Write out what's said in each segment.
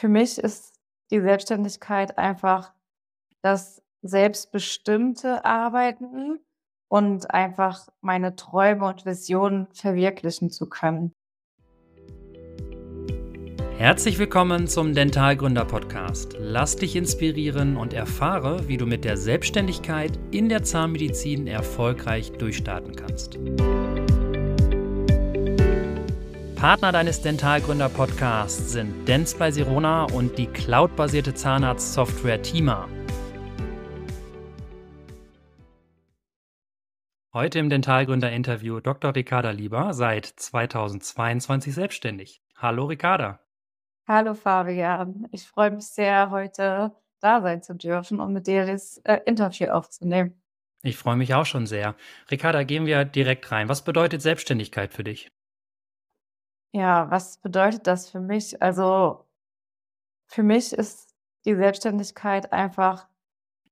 Für mich ist die Selbstständigkeit einfach das selbstbestimmte Arbeiten und einfach meine Träume und Visionen verwirklichen zu können. Herzlich willkommen zum Dentalgründer Podcast. Lass dich inspirieren und erfahre, wie du mit der Selbstständigkeit in der Zahnmedizin erfolgreich durchstarten kannst. Partner deines Dentalgründer-Podcasts sind Dents bei Sirona und die cloudbasierte Zahnarztsoftware Tima. Heute im Dentalgründer-Interview Dr. Ricarda Lieber, seit 2022 selbstständig. Hallo Ricarda. Hallo Fabian, ich freue mich sehr, heute da sein zu dürfen und mit dir das äh, Interview aufzunehmen. Ich freue mich auch schon sehr. Ricarda, gehen wir direkt rein. Was bedeutet Selbstständigkeit für dich? Ja, was bedeutet das für mich? Also, für mich ist die Selbstständigkeit einfach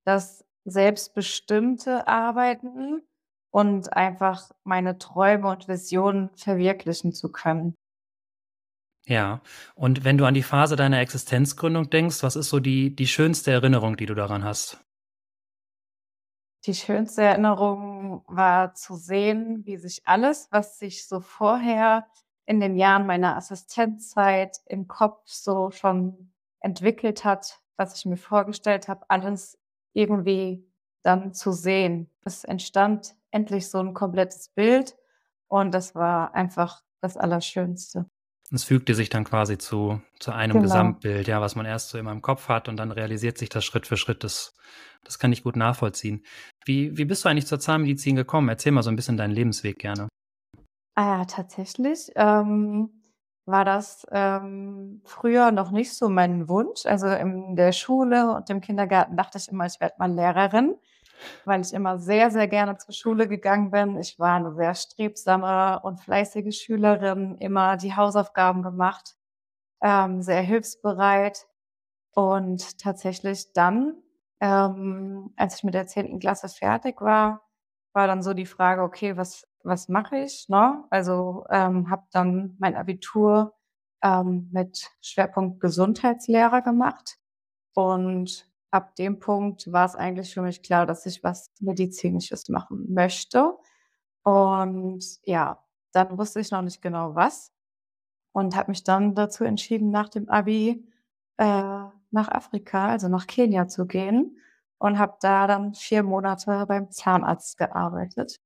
das selbstbestimmte Arbeiten und einfach meine Träume und Visionen verwirklichen zu können. Ja, und wenn du an die Phase deiner Existenzgründung denkst, was ist so die die schönste Erinnerung, die du daran hast? Die schönste Erinnerung war zu sehen, wie sich alles, was sich so vorher in den Jahren meiner Assistenzzeit im Kopf so schon entwickelt hat, was ich mir vorgestellt habe, alles irgendwie dann zu sehen. Es entstand endlich so ein komplettes Bild und das war einfach das Allerschönste. Es fügte sich dann quasi zu zu einem Genau. Gesamtbild, ja, was man erst so immer im Kopf hat und dann realisiert sich das Schritt für Schritt. Das das kann ich gut nachvollziehen. Wie wie bist du eigentlich zur Zahnmedizin gekommen? Erzähl mal so ein bisschen deinen Lebensweg gerne. Ah ja, tatsächlich, ähm, war das, ähm, früher noch nicht so mein Wunsch. Also, in der Schule und im Kindergarten dachte ich immer, ich werde mal Lehrerin, weil ich immer sehr, sehr gerne zur Schule gegangen bin. Ich war eine sehr strebsame und fleißige Schülerin, immer die Hausaufgaben gemacht, ähm, sehr hilfsbereit. Und tatsächlich dann, ähm, als ich mit der zehnten Klasse fertig war, war dann so die Frage: „Okay, was was mache ich?“, ne? Also, ähm, habe dann mein Abitur, ähm, mit Schwerpunkt Gesundheitslehre gemacht und ab dem Punkt war es eigentlich für mich klar, dass ich was Medizinisches machen möchte. Und ja, dann wusste ich noch nicht genau was und habe mich dann dazu entschieden, nach dem Abi, äh, nach Afrika, also nach Kenia zu gehen und habe da dann 4 Monate beim Zahnarzt gearbeitet,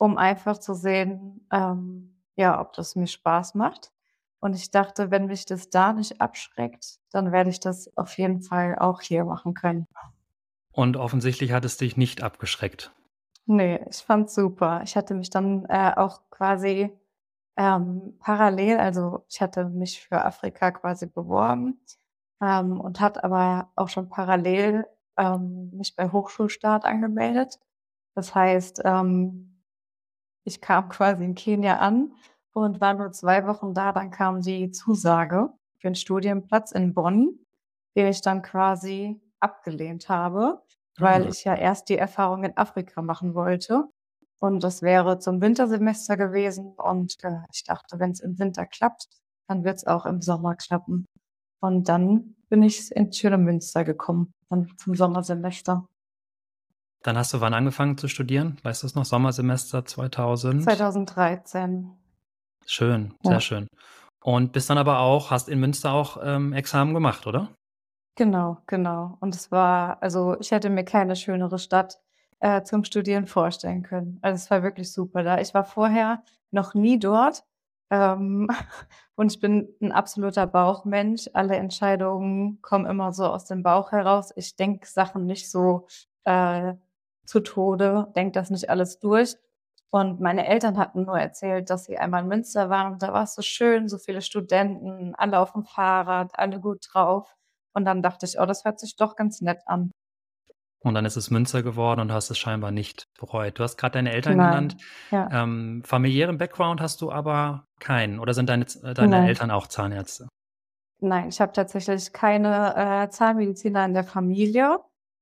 um einfach zu sehen, ähm, ja, ob das mir Spaß macht. Und ich dachte, wenn mich das da nicht abschreckt, dann werde ich das auf jeden Fall auch hier machen können. Und offensichtlich hat es dich nicht abgeschreckt. Ne, ich fand's super. Ich hatte mich dann, äh, auch quasi, ähm, parallel also, ich hatte mich für Afrika quasi beworben, ähm, und hatte aber auch schon parallel, ähm, mich bei Hochschulstart angemeldet. Das heißt, ähm, ich kam quasi in Kenia an und war nur 2 Wochen da, dann kam die Zusage für 'n Studienplatz in Bonn, den ich dann quasi abgelehnt habe, weil Ah. ich ja erst die Erfahrung in Afrika machen wollte. Und das wäre zum Wintersemester gewesen und, äh, ich dachte, wenn's im Winter klappt, dann wird's auch im Sommer klappen. Und dann bin ich in Schönemunster gekommen, dann zum Sommersemester. Dann hast du wann angefangen zu studieren? Weißt du's noch? Sommersemester 2000? 2013. Schön, sehr Ja. schön. Und bist dann aber auch hast in Münster auch, ähm, Examen gemacht, oder? Genau, genau. Und es war also, ich hätte mir keine schönere Stadt, äh, zum Studieren vorstellen können. Also, es war wirklich super da. Ich war vorher noch nie dort, ähm, und ich bin 'n absoluter Bauchmensch. Alle Entscheidungen kommen immer so aus dem Bauch heraus. Ich denke Sachen nicht so, äh, zu Tode, denke das nicht alles durch. Und meine Eltern hatten nur erzählt, dass sie einmal in Münster waren und da war's so schön, so viele Studenten, alle auf'm Fahrrad, alle gut drauf. Und dann dachte ich: „Oh, das hört sich doch ganz nett an.“ Und dann ist es Münster geworden und hast es scheinbar nicht bereut. Du hast grad deine Eltern genannt. Nein, ja. Ähm, familiären Background hast du aber keinen oder sind deine äh, deine Nein. Eltern auch Zahnärzte? Nein, ich habe tatsächlich keine, äh, Zahnmediziner in der Familie,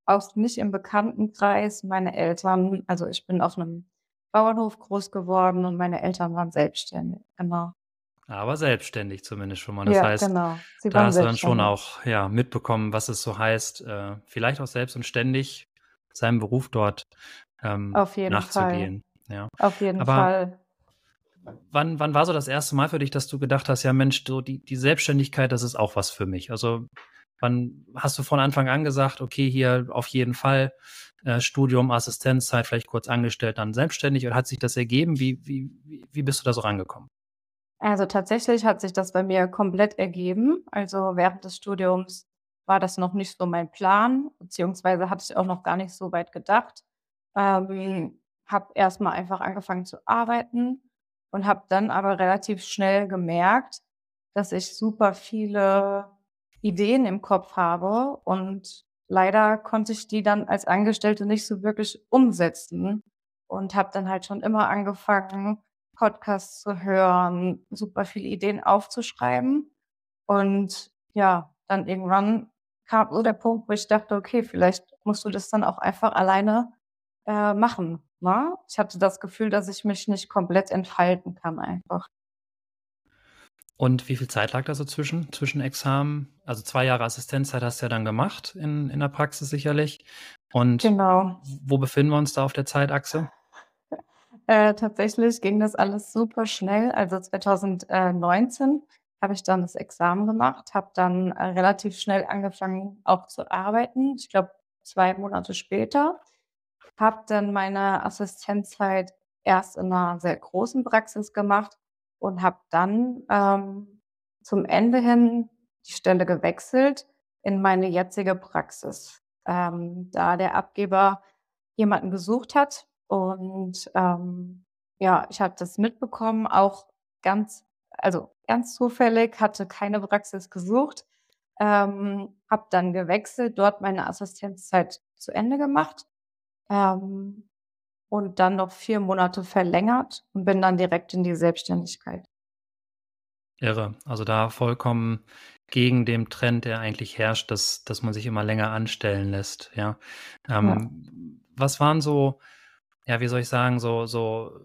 auch nicht im Bekanntenkreis. Meine Eltern also, ich bin auf 'nem Bauernhof groß geworden und meine Eltern waren selbstständig, genau. Aber selbstständig zumindest schon mal. Das Ja, heißt, genau. Da hast du dann schon auch, ja, mitbekommen, was es so heißt, äh, vielleicht auch selbst und ständig seinem Beruf dort, ähm, Auf jeden Fall. nachzugehen, ja. Auf jeden Aber Fall. wann wann war so das erste Mal für dich, dass du gedacht hast: „Ja Mensch, so die die Selbstständigkeit, das ist auch was für mich?“ Also, wann hast du von Anfang an gesagt: „Okay, hier auf jeden Fall, äh, Studium, Assistenzzeit, vielleicht kurz angestellt, dann selbstständig“ oder hat sich das ergeben? Wie wie wie bist du da so rangekommen? Also, tatsächlich hat sich das bei mir komplett ergeben. Also, während des Studiums war das noch nicht so mein Plan, beziehungsweise hatte ich auch noch gar nicht so weit gedacht. Ähm, habe erst mal einfach angefangen zu arbeiten und habe dann aber relativ schnell gemerkt, dass ich super viele Ideen im Kopf habe und leider konnte ich die dann als Angestellte nicht so wirklich umsetzen und habe dann halt schon immer angefangen, Podcasts zu hören, super viele Ideen aufzuschreiben. Und ja, dann irgendwann kam so der Punkt, wo ich dachte: „Okay, vielleicht musst du das dann auch einfach alleine, äh, machen“, ne? Ich hatte das Gefühl, dass ich mich nicht komplett entfalten kann einfach. Und wie viel Zeit lag da so zwischen zwischen Examen? Also 2 Jahre Assistenzzeit hast du ja dann gemacht in in der Praxis sicherlich. Und Genau. wo befinden wir uns da auf der Zeitachse? Äh, tatsächlich ging das alles super schnell. Also 2019 habe ich dann das Examen gemacht, habe dann, äh, relativ schnell angefangen auch zu arbeiten. Ich glaube 2 Monate später. Habe dann meine Assistenzzeit erst in 'ner sehr großen Praxis gemacht und habe dann, ähm, zum Ende hin die Stelle gewechselt in meine jetzige Praxis, ähm, da der Abgeber jemanden gesucht hat und, ähm, ja, ich habe das mitbekommen, auch ganz also, ganz zufällig, hatte keine Praxis gesucht, ähm, habe dann gewechselt, dort meine Assistenzzeit zu Ende gemacht, ähm, und dann noch 4 Monate verlängert und bin dann direkt in die Selbstständigkeit. Irre. Also, da vollkommen gegen dem Trend, der eigentlich herrscht, dass dass man sich immer länger anstellen lässt, ja. Ja. Ähm, was waren so, ja, wie soll ich sagen, so so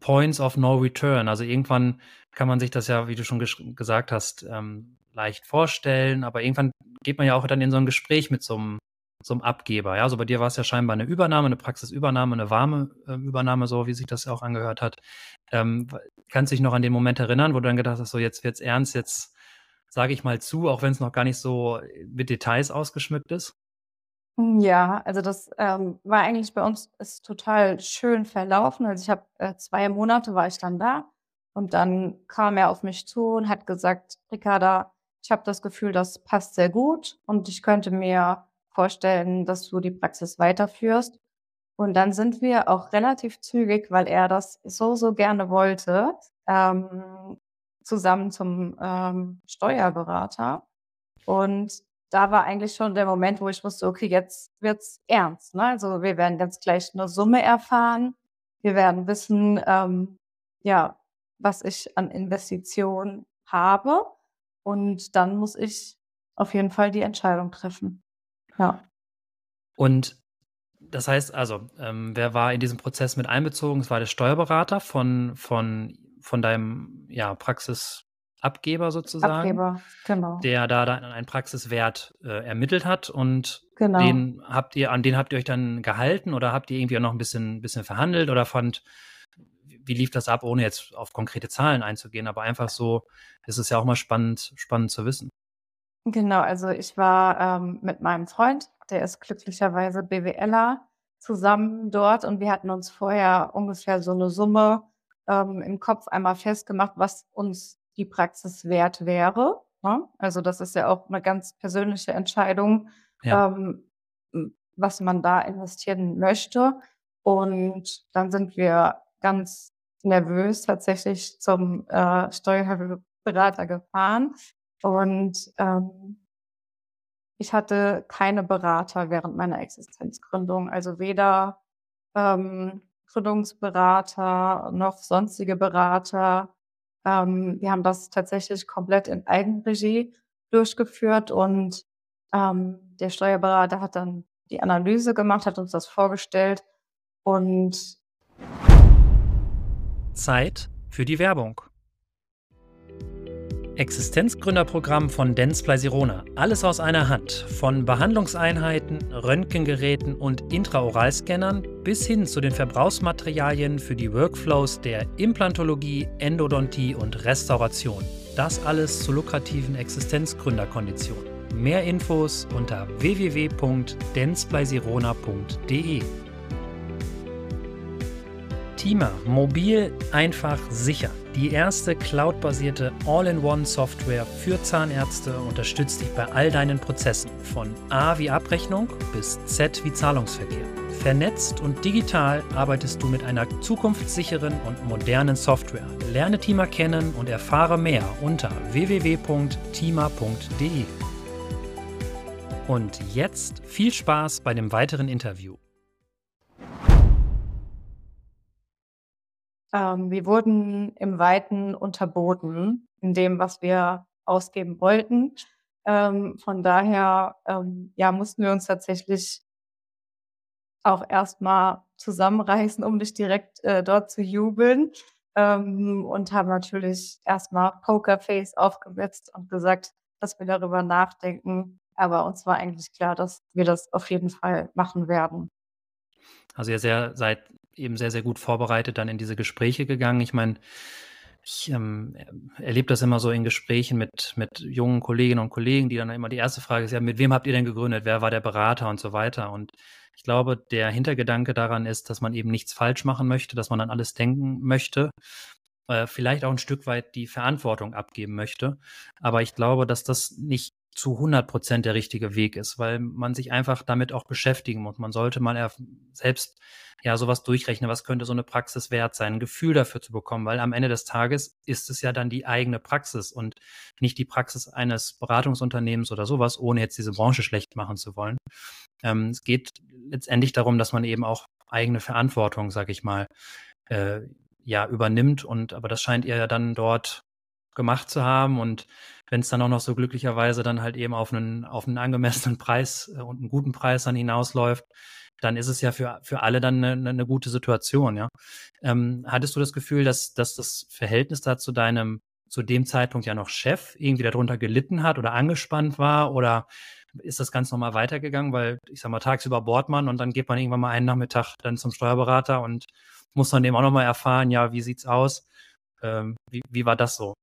Points of no return? Also, irgendwann kann man sich das ja, wie du schon gesagt hast, ähm, leicht vorstellen, aber irgendwann geht man ja auch dann in so 'n Gespräch mit so 'm so 'm Abgeber, ja? Also, bei dir war's ja scheinbar 'ne Übernahme, 'ne Praxisübernahme, 'ne warme, ähm, Übernahme, so wie sich das ja auch angehört hat. Ähm, kannst dich noch an den Moment erinnern, wo du dann gedacht hast: „So, jetzt wird's ernst, jetzt sage ich mal zu“, auch wenn's noch gar nicht so mit Details ausgeschmückt ist? Hm, ja, also das, ähm, war eigentlich bei uns ist total schön verlaufen. Also, ich habe, äh 2 Monate war ich dann da und dann kam er auf mich zu und hat gesagt: „Ricarda, ich habe das Gefühl, das passt sehr gut und ich könnte mir vorstellen, dass du die Praxis weiterführst.“ Und dann sind wir auch relativ zügig, weil er das so, so gerne wollte, ähm, zusammen zum, ähm, Steuerberater. Und da war eigentlich schon der Moment, wo ich wusste: „Okay, jetzt wird's ernst“, ne? Also, wir werden jetzt gleich 'ne Summe erfahren. Wir werden wissen, ähm, ja, was ich an Investitionen habe und dann muss ich auf jeden Fall die Entscheidung treffen. Ja. Und das heißt also, ähm, wer war in diesem Prozess mit einbezogen? Es war der Steuerberater von von von deinem, ja, Praxisabgeber sozusagen, Abgeber, genau. der da dann einen Praxiswert, äh, ermittelt hat und Genau. den habt ihr an den habt ihr euch dann gehalten oder habt ihr irgendwie auch noch 'n bisschen bisschen verhandelt oder fand wie lief das ab, ohne jetzt auf konkrete Zahlen einzugehen, aber einfach so es ist ja auch mal spannend spannend zu wissen. Genau, also ich war, ähm, mit meinem Freund, der ist glücklicherweise BWLer, zusammen dort und wir hatten uns vorher ungefähr so 'ne Summe, ähm, im Kopf einmal festgemacht, was uns die Praxis wert wäre, ne? Also, das ist ja auch 'ne ganz persönliche Entscheidung, Ja. ähm, hm, was man da investieren möchte. Und dann sind wir ganz nervös tatsächlich zum, äh, Steuerberater gefahren und, ähm ich hatte keine Berater während meiner Existenzgründung, also weder, ähm, Gründungsberater noch sonstige Berater. Ähm, wir haben das tatsächlich komplett in Eigenregie durchgeführt und, ähm, der Steuerberater hat dann die Analyse gemacht, hat uns das vorgestellt und Zeit für die Werbung. Existenzgründerprogramm von Denzplay Sirona. Alles aus einer Hand. Von Behandlungseinheiten, Röntgengeräten und Intraoralscannern bis hin zu den Verbrauchsmaterialien für die Workflows der Implantologie, Endodontie und Restauration. Das alles zu lukrativen Existenzgründerkonditionen. Mehr Infos unter www.denzbleisirona.de. Tima, mobil, einfach, sicher. Die erste cloudbasierte All-in-One-Software für Zahnärzte unterstützt dich bei all deinen Prozessen, von A wie Abrechnung bis Z wie Zahlungsverkehr. Vernetzt und digital arbeitest du mit einer zukunftssicheren und modernen Software. Lerne Tima kennen und erfahre mehr unter www.tima.de. Und jetzt viel Spaß bei dem weiteren Interview. Ähm, wir wurden im Weiten unterboten in dem, was wir ausgeben wollten. Ähm, von daher, ähm, ja, mussten wir uns tatsächlich auch erstmal zusammenreißen, um nicht direkt äh, dort zu jubeln. Ähm, und haben natürlich erstmal Pokerface aufgesetzt und gesagt, dass wir darüber nachdenken. Aber uns war eigentlich klar, dass wir das auf jeden Fall machen werden. Also ihr seid eben sehr, sehr gut vorbereitet dann in diese Gespräche gegangen. Ich meine, ich ähm, erlebe das immer so in Gesprächen mit, mit jungen Kolleginnen und Kollegen, die dann immer die erste Frage ist, ja, mit wem habt ihr denn gegründet? Wer war der Berater und so weiter? Und ich glaube, der Hintergedanke daran ist, dass man eben nichts falsch machen möchte, dass man an alles denken möchte, äh, vielleicht auch ein Stück weit die Verantwortung abgeben möchte. Aber ich glaube, dass das nicht zu 100 Prozent der richtige Weg ist, weil man sich einfach damit auch beschäftigen muss. Man sollte mal selbst ja sowas durchrechnen, was könnte so eine Praxis wert sein, ein Gefühl dafür zu bekommen, weil am Ende des Tages ist es ja dann die eigene Praxis und nicht die Praxis eines Beratungsunternehmens oder sowas, ohne jetzt diese Branche schlecht machen zu wollen. Ähm, es geht letztendlich darum, dass man eben auch eigene Verantwortung, sag ich mal, äh, ja, übernimmt und aber das scheint ihr ja dann dort gemacht zu haben und wenn es dann auch noch so glücklicherweise dann halt eben auf einen, auf einen angemessenen Preis äh, und einen guten Preis dann hinausläuft, dann ist es ja für, für alle dann eine, eine gute Situation, ja. Ähm, hattest du das Gefühl, dass, dass das Verhältnis da zu deinem, zu dem Zeitpunkt ja noch Chef irgendwie darunter gelitten hat oder angespannt war oder ist das ganz normal weitergegangen? Weil ich sag mal, tagsüber bohrt man und dann geht man irgendwann mal einen Nachmittag dann zum Steuerberater und muss dann eben auch nochmal erfahren, ja, wie sieht's aus? Ähm, wie, wie war das so?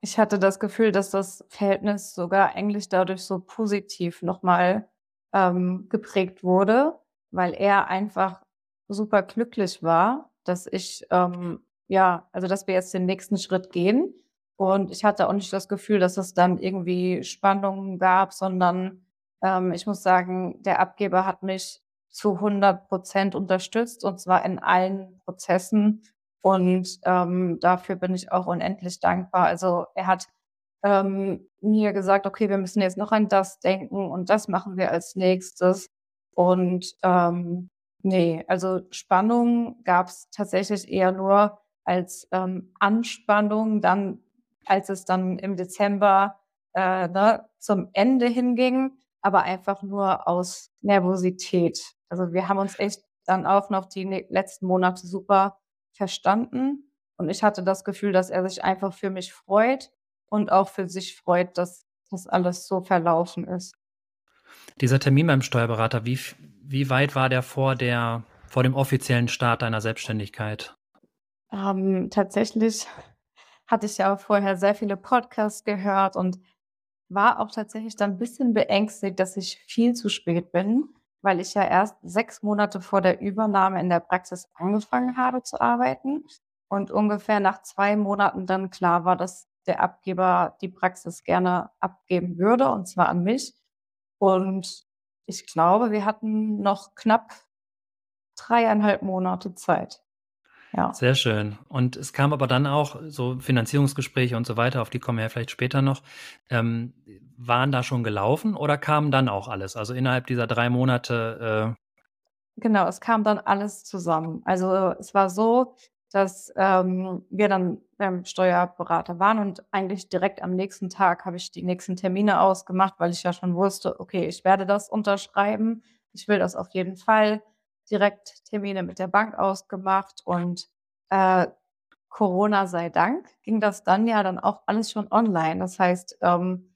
Ich hatte das Gefühl, dass das Verhältnis sogar eigentlich dadurch so positiv nochmal ähm, geprägt wurde, weil er einfach super glücklich war, dass ich, ähm, ja, also dass wir jetzt den nächsten Schritt gehen. Und ich hatte auch nicht das Gefühl, dass es dann irgendwie Spannungen gab, sondern ähm, ich muss sagen, der Abgeber hat mich zu 100 Prozent unterstützt und zwar in allen Prozessen. Und ähm, dafür bin ich auch unendlich dankbar. Also er hat ähm, mir gesagt, okay, wir müssen jetzt noch an das denken und das machen wir als nächstes. Und ähm, nee, also Spannung gab es tatsächlich eher nur als ähm, Anspannung, dann als es dann im Dezember äh, ne, zum Ende hinging, aber einfach nur aus Nervosität. Also wir haben uns echt dann auch noch die letzten Monate super verstanden. Und ich hatte das Gefühl, dass er sich einfach für mich freut und auch für sich freut, dass das alles so verlaufen ist. Dieser Termin beim Steuerberater, wie, wie weit war der vor, der vor dem offiziellen Start deiner Selbstständigkeit? Ähm, tatsächlich hatte ich ja auch vorher sehr viele Podcasts gehört und war auch tatsächlich dann ein bisschen beängstigt, dass ich viel zu spät bin weil ich ja erst sechs Monate vor der Übernahme in der Praxis angefangen habe zu arbeiten und ungefähr nach zwei Monaten dann klar war, dass der Abgeber die Praxis gerne abgeben würde, und zwar an mich. Und ich glaube, wir hatten noch knapp dreieinhalb Monate Zeit. Ja. Sehr schön. Und es kam aber dann auch so Finanzierungsgespräche und so weiter, auf die kommen wir ja vielleicht später noch. Ähm, waren da schon gelaufen oder kam dann auch alles? Also innerhalb dieser drei Monate. Äh genau, es kam dann alles zusammen. Also es war so, dass ähm, wir dann beim Steuerberater waren und eigentlich direkt am nächsten Tag habe ich die nächsten Termine ausgemacht, weil ich ja schon wusste, okay, ich werde das unterschreiben. Ich will das auf jeden Fall direkt Termine mit der Bank ausgemacht und äh, Corona sei Dank ging das dann ja dann auch alles schon online. Das heißt, ähm,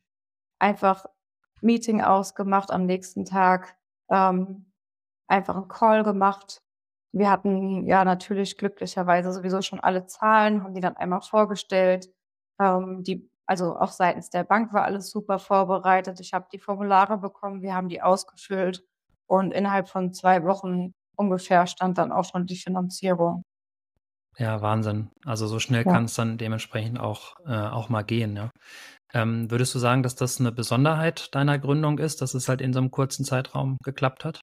einfach Meeting ausgemacht am nächsten Tag, ähm, einfach 'n Call gemacht. Wir hatten ja natürlich glücklicherweise sowieso schon alle Zahlen, haben die dann einmal vorgestellt. Ähm, die also auch seitens der Bank war alles super vorbereitet. Ich habe die Formulare bekommen, wir haben die ausgefüllt und innerhalb von 2 Wochen ungefähr stand dann auch schon die Finanzierung. Ja, Wahnsinn. Also, so schnell Ja. kann's dann dementsprechend auch äh, auch mal gehen, ja. Ähm, würdest du sagen, dass das 'ne Besonderheit deiner Gründung ist, dass es halt in so 'nem kurzen Zeitraum geklappt hat?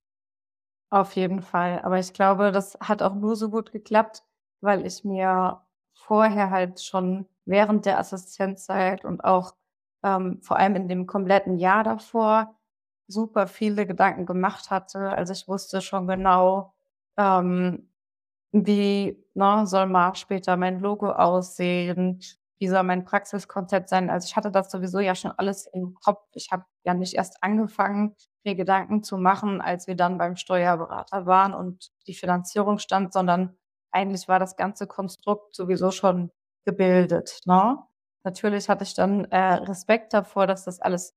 Auf jeden Fall. Aber ich glaube, das hat auch nur so gut geklappt, weil ich mir vorher halt schon während der Assistenzzeit und auch, ähm, vor allem in dem kompletten Jahr davor super viele Gedanken gemacht hatte. Also, ich wusste schon genau, ähm, wie, ne, soll mal später mein Logo aussehen? Wie soll mein Praxiskonzept sein? Also, ich hatte das sowieso ja schon alles im Kopf. Ich habe ja nicht erst angefangen, mir Gedanken zu machen, als wir dann beim Steuerberater waren und die Finanzierung stand, sondern eigentlich war das ganze Konstrukt sowieso schon gebildet, ne? Natürlich hatte ich dann, äh, Respekt davor, dass das alles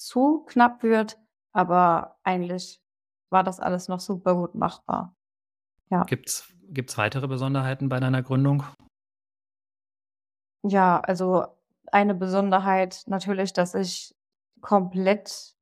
zu knapp wird, aber eigentlich war das alles noch super gut machbar. Ja. Gibt's gibt's weitere Besonderheiten bei deiner Gründung? Ja, also eine Besonderheit natürlich, dass ich komplett,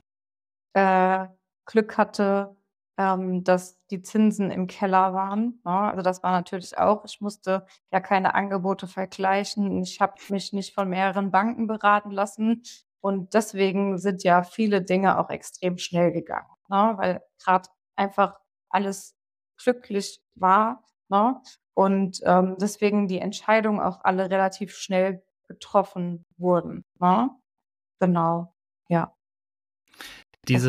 äh, Glück hatte, ähm, dass die Zinsen im Keller waren, ne? Also, das war natürlich auch ich musste ja keine Angebote vergleichen. Ich habe mich nicht von mehreren Banken beraten lassen und deswegen sind ja viele Dinge auch extrem schnell gegangen, ne, weil grad einfach alles glücklich war, ne, und, ähm, deswegen die Entscheidungen auch alle relativ schnell getroffen wurden, ne? Genau, ja.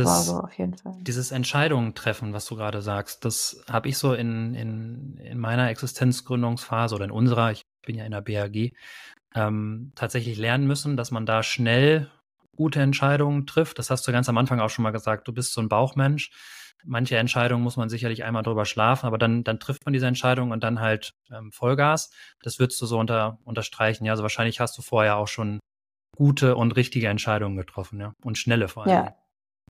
War so Dieses auf jeden Fall. dieses Entscheidungen treffen, was du grade sagst, das habe ich so in in in meiner Existenzgründungsphase oder in unserer ich bin ja in der BAG, ähm, tatsächlich lernen müssen, dass man da schnell gute Entscheidungen trifft. Das hast du ganz am Anfang auch schon mal gesagt. Du bist so 'n Bauchmensch. Manche Entscheidungen muss man sicherlich einmal drüber schlafen, aber dann dann trifft man diese Entscheidung und dann halt, ähm, Vollgas. Das würdest du so unter unterstreichen, ja? Also, wahrscheinlich hast du vorher auch schon gute und richtige Entscheidungen getroffen, ja? Und schnelle vor Dingen. Ja,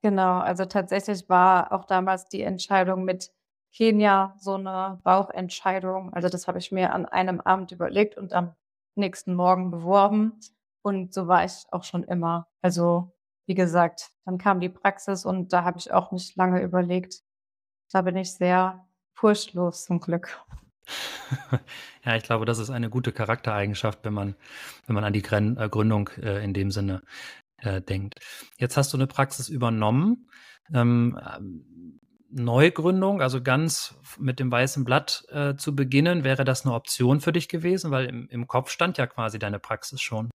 genau. Also, tatsächlich war auch damals die Entscheidung mit Kenia so 'ne Bauchentscheidung. Also, das habe ich mir an einem Abend überlegt und am nächsten Morgen beworben und so war ich auch schon immer. Also, wie gesagt, dann kam die Praxis und da habe ich auch nicht lange überlegt. Da bin ich sehr furchtlos zum Glück. Ja, ich glaube, das ist eine gute Charaktereigenschaft, wenn man wenn man an die Gren äh, Gründung, äh, in dem Sinne, äh, denkt. Jetzt hast du 'ne Praxis übernommen. Ähm, ähm, Neugründung, also ganz mit dem weißen Blatt, äh, zu beginnen, wäre das 'ne Option für dich gewesen? Weil im im Kopf stand ja quasi deine Praxis schon.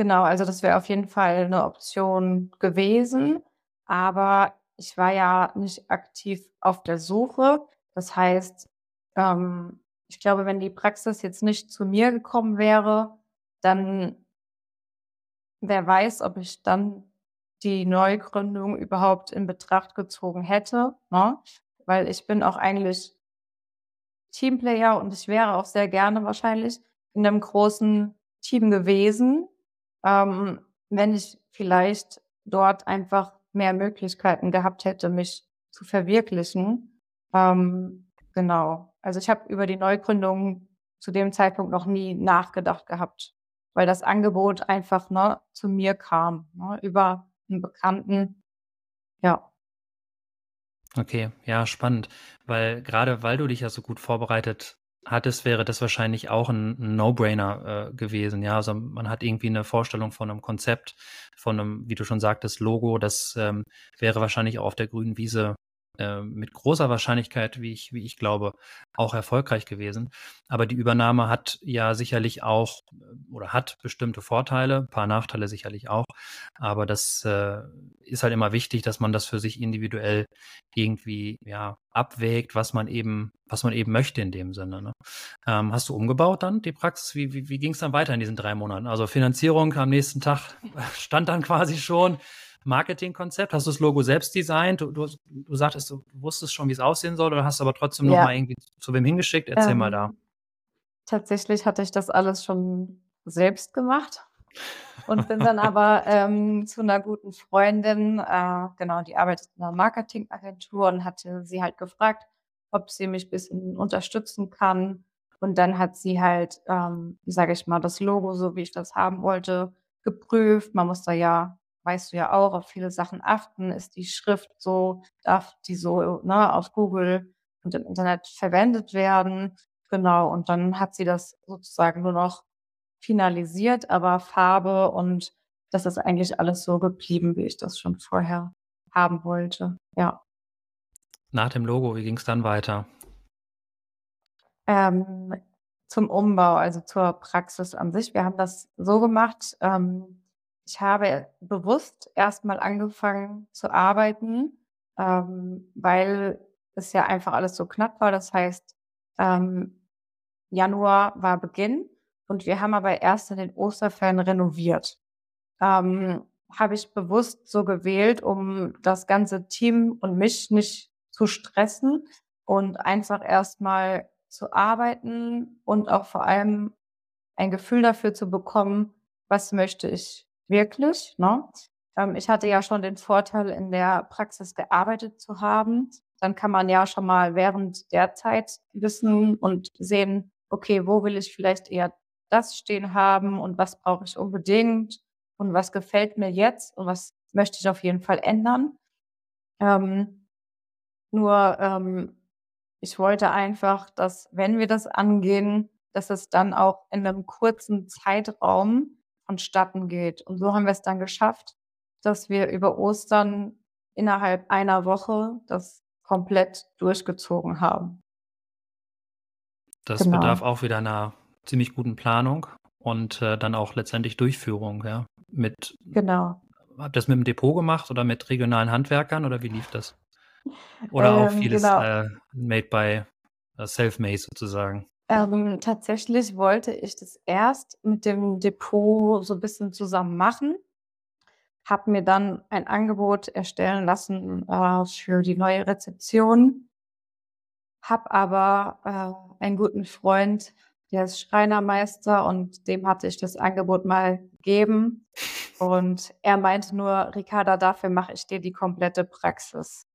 Genau, also das wäre auf jeden Fall 'ne Option gewesen, aber ich war ja nicht aktiv auf der Suche. Das heißt, ähm, ich glaube, wenn die Praxis jetzt nicht zu mir gekommen wäre, dann wer weiß, ob ich dann die Neugründung überhaupt in Betracht gezogen hätte, ne? Weil ich bin auch eigentlich Teamplayer und ich wäre auch sehr gerne wahrscheinlich in 'nem großen Team gewesen, ähm, wenn ich vielleicht dort einfach mehr Möglichkeiten gehabt hätte, mich zu verwirklichen. Ähm, genau. Also, ich habe über die Neugründung zu dem Zeitpunkt noch nie nachgedacht gehabt, weil das Angebot einfach, ne, zu mir kam, ne, über 'n Bekannten. Ja. Okay, ja, spannend, weil grade weil du dich ja so gut vorbereitet hattest, wäre das wahrscheinlich auch 'n 'n No-Brainer, äh, gewesen, ja? Also, man hat irgendwie 'ne Vorstellung von 'nem Konzept, von 'nem, wie du schon sagtest, Logo. Das, ähm, wäre wahrscheinlich auch auf der grünen Wiese, ähm, mit großer Wahrscheinlichkeit, wie ich wie ich glaube, auch erfolgreich gewesen. Aber die Übernahme hat ja sicherlich auch oder hat bestimmte Vorteile, paar Nachteile sicherlich auch. Aber das, äh, ist halt immer wichtig, dass man das für sich individuell irgendwie, ja, abwägt, was man eben was man eben möchte in dem Sinne, ne? Ähm, hast du umgebaut dann die Praxis? Wie wie wie ging's dann weiter in diesen 3 Monaten? Also, Finanzierung am nächsten Tag stand dann quasi schon. Marketingkonzept, hast du das Logo selbst designt? Du du du sagtest, du wusstest schon, wie's aussehen soll oder hast aber trotzdem noch Ja. mal irgendwie zu wem hingeschickt? Erzähl mal da. Ähm Tatsächlich hatte ich das alles schon selbst gemacht und bin dann aber, ähm, zu 'ner guten Freundin äh, genau, die arbeitet in 'ner Marketingagentur und hatte sie halt gefragt, ob sie mich bisschen unterstützen kann. Und dann hat sie halt, ähm, sage ich mal, das Logo, so wie ich das haben wollte, geprüft. Man muss da ja, weißt du ja auch, auf viele Sachen achten. Ist die Schrift so darf die so, ne, auf Google und im Internet verwendet werden? Genau, und dann hat sie das sozusagen nur noch finalisiert, aber Farbe und das ist eigentlich alles so geblieben, wie ich das schon vorher haben wollte, ja. Nach dem Logo, wie ging's dann weiter? Ähm, zum Umbau, also zur Praxis an sich. Wir haben das so gemacht, ähm, ich habe bewusst erst mal angefangen zu arbeiten, ähm, weil es ja einfach alles so knapp war. Das heißt, ähm, Januar war Beginn und wir haben aber erst in den Osterferien renoviert. Ähm, habe ich bewusst so gewählt, um das ganze Team und mich nicht zu stressen und einfach erst mal zu arbeiten und auch vor allem ein Gefühl dafür zu bekommen, was möchte ich wirklich, ne? Ähm, ich hatte ja schon den Vorteil, in der Praxis gearbeitet zu haben. Dann kann man ja schon mal während der Zeit wissen und sehen: „Okay, wo will ich vielleicht eher das stehen haben und was brauche ich unbedingt und was gefällt mir jetzt und was möchte ich auf jeden Fall ändern?“ Ähm, nur, ähm, ich wollte einfach, dass, wenn wir das angehen, dass es dann auch in 'nem kurzen Zeitraum vonstatten geht. Und so haben wir's dann geschafft, dass wir über Ostern innerhalb einer Woche das komplett durchgezogen haben. Das bedarf Genau. auch wieder 'ner ziemlich guten Planung und, äh, dann auch letztendlich Durchführung, ja? Mit Genau. habt ihr's mit'm Depot gemacht oder mit regionalen Handwerkern oder wie lief das? Oder auch Ähm, vieles, genau. äh, made by äh, self-made sozusagen? Ähm, tatsächlich wollte ich das erst mit dem Depot so bisschen zusammen machen. Habe mir dann ein Angebot erstellen lassen, äh, für die neue Rezeption. Habe aber, äh, einen guten Freund, der ist Schreinermeister und dem hatte ich das Angebot mal gegeben. Und er meinte nur: „Ricarda, dafür mache ich dir die komplette Praxis.“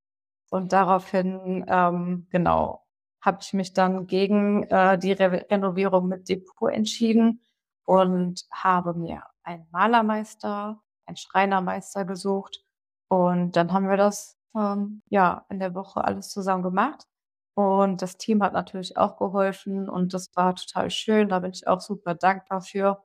Und daraufhin, ähm, genau, habe ich mich dann gegen, äh, die Rewe Renovierung mit Depot entschieden und habe mir einen Malermeister, einen Schreinermeister gesucht. Und dann haben wir das, ähm, ja, in der Woche alles zusammen gemacht. Und das Team hat natürlich auch geholfen und das war total schön. Da bin ich auch super dankbar für.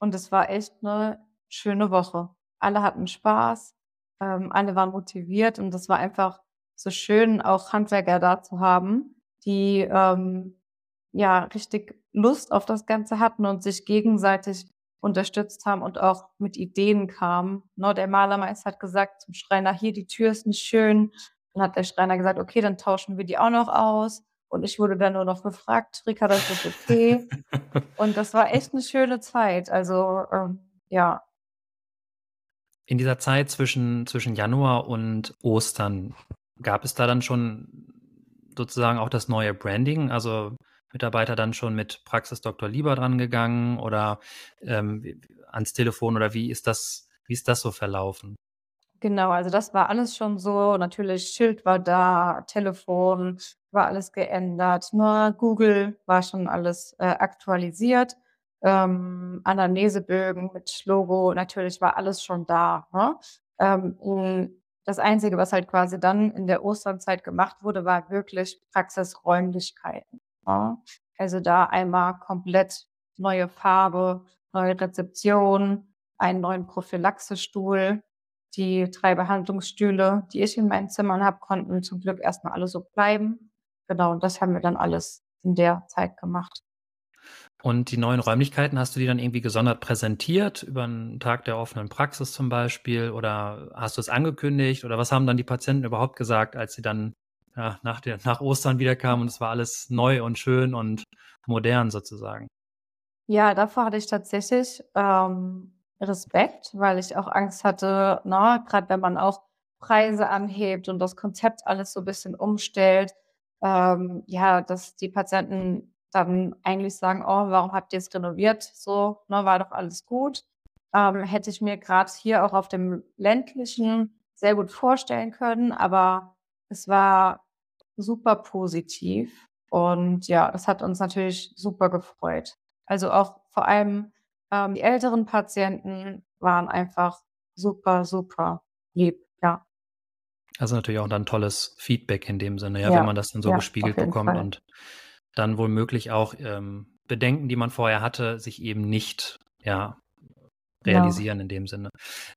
Und es war echt 'ne schöne Woche. Alle hatten Spaß, ähm, alle waren motiviert und das war einfach so schön, auch Handwerker da zu haben, die, ähm, ja, richtig Lust auf das Ganze hatten und sich gegenseitig unterstützt haben und auch mit Ideen kamen, ne? Der Malermeister hat gesagt zum Schreiner: „Hier, die Tür ist nicht schön.“ Dann hat der Schreiner gesagt: „Okay, dann tauschen wir die auch noch aus.“ Und ich wurde dann nur noch gefragt: „Ricarda, ist das okay?“ Und das war echt 'ne schöne Zeit. Also, ähm, ja. In dieser Zeit zwischen zwischen Januar und Ostern, gab es da dann schon sozusagen auch das neue Branding? Also, Mitarbeiter dann schon mit Praxis Doktor Lieber drangegangen oder, ähm, ans Telefon oder wie ist das wie ist das so verlaufen? Genau, also das war alles schon so. Natürlich, Schild war da, Telefon war alles geändert, ne? Google war schon alles, äh, aktualisiert. Ähm, Anamnesebögen mit Logo, natürlich war alles schon da, ne? Ähm, hm, das Einzige, was halt quasi dann in der Osternzeit gemacht wurde, war wirklich Praxisräumlichkeiten, ne? Also da einmal komplett neue Farbe, neue Rezeption, einen neuen Prophylaxestuhl. Die 3 Behandlungsstühle, die ich in meinen Zimmern habe, konnten zum Glück erst mal alle so bleiben. Genau, und das haben wir dann alles in der Zeit gemacht. Und die neuen Räumlichkeiten, hast du die dann irgendwie gesondert präsentiert über 'n Tag der offenen Praxis zum Beispiel oder hast du es angekündigt oder was haben dann die Patienten überhaupt gesagt, als sie dann, ja, nach der nach Ostern wiederkamen und es war alles neu und schön und modern sozusagen? Ja, davor hatte ich tatsächlich, ähm, Respekt, weil ich auch Angst hatte, ne, grad wenn man auch Preise anhebt und das Konzept alles so bisschen umstellt, ähm, ja, dass die Patienten dann eigentlich sagen: „Oh, warum habt ihr's renoviert? So, ne, war doch alles gut.“ Ähm, hätte ich mir grad hier auch auf dem Ländlichen sehr gut vorstellen können, aber es war super positiv und ja, das hat uns natürlich super gefreut. Also, auch vor allem, ähm, die älteren Patienten waren einfach super, super lieb, ja. Also, natürlich auch dann tolles Feedback in dem Sinne, ja, wenn Ja, man das dann so ja, gespiegelt bekommt Fall. und dann womöglich auch, ähm, Bedenken, die man vorher hatte, sich eben nicht, ja, Genau. realisieren in dem Sinne.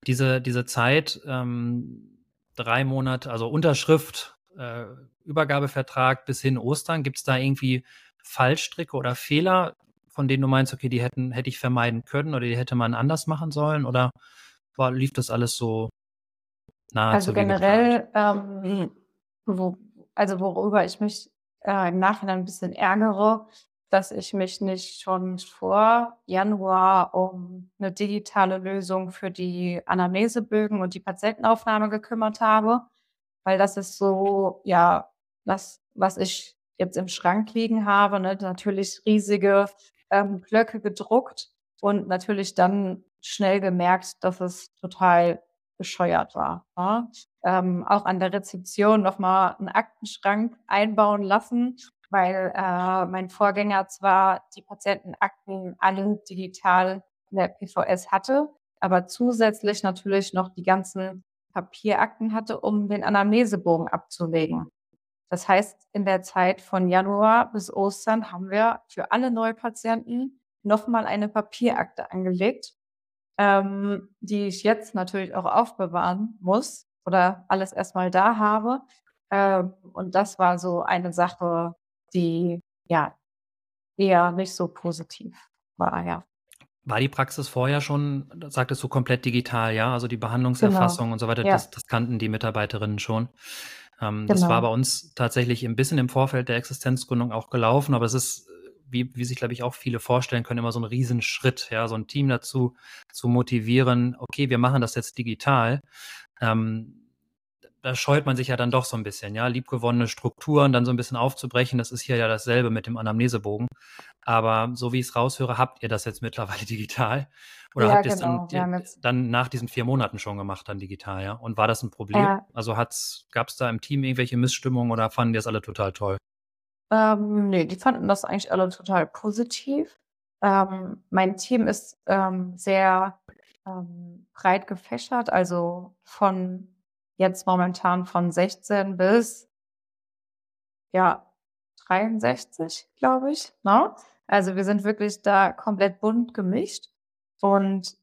Diese diese Zeit, ähm, 3 Monate, also Unterschrift, äh, Übergabevertrag bis hin Ostern, gibt's da irgendwie Fallstricke oder Fehler, von denen du meinst: „Okay, die hätten hätte ich vermeiden können oder die hätte man anders machen sollen“, oder war lief das alles so Also, nahezu wie geplant? generell, ähm, wo also, worüber ich mich, äh, im Nachhinein 'n bisschen ärgere, dass ich mich nicht schon vor Januar um 'ne digitale Lösung für die Anamnesebögen und die Patientenaufnahme gekümmert habe, weil das ist so, ja, das, was ich jetzt im Schrank liegen habe, ne? Natürlich riesige, ähm, Blöcke gedruckt und natürlich dann schnell gemerkt, dass es total bescheuert war, ne? Ähm, auch an der Rezeption noch mal 'n Aktenschrank einbauen lassen, weil, äh, mein Vorgänger zwar die Patientenakten alle digital in der PVS hatte, aber zusätzlich natürlich noch die ganzen Papierakten hatte, um den Anamnesebogen abzulegen. Das heißt, in der Zeit von Januar bis Ostern haben wir für alle Neupatienten noch mal eine Papierakte angelegt, ähm, die ich jetzt natürlich auch aufbewahren muss oder alles erst mal da habe. Ähm, und das war so eine Sache, die, ja, eher nicht so positiv war, ja. War die Praxis vorher schon, sagtest du, komplett digital, ja? Also, die Genau, Behandlungserfassung und so weiter, ja. das das kannten die Mitarbeiterinnen schon. Ähm, das war bei Genau. uns tatsächlich 'n bisschen im Vorfeld der Existenzgründung auch gelaufen, aber es ist, wie wie sich, glaube ich, auch viele vorstellen können, immer so 'n Riesenschritt, ja, so 'n Team dazu zu motivieren: „Okay, wir machen das jetzt digital.“ Ähm, da scheut man sich ja dann doch so 'n bisschen, ja, liebgewonnene Strukturen dann so 'n bisschen aufzubrechen. Das ist hier ja dasselbe mit dem Anamnesebogen. Aber so wie ich's raushöre, habt ihr das jetzt mittlerweile digital oder Ja, habt ihr's dann genau. Jetzt dann nach diesen 4 Monaten schon gemacht dann digital, ja? Und war das 'n Problem? Ja. Also, hat's gab's da im Team irgendwelche Missstimmungen oder fanden die das alle total toll? Ähm, ne, die fanden das eigentlich alle total positiv. Ähm, mein Team ist, ähm, sehr, ähm, breit gefächert, also, von jetzt momentan von 16 bis ja, 63, glaube ich, ne? Also, wir sind wirklich da komplett bunt gemischt und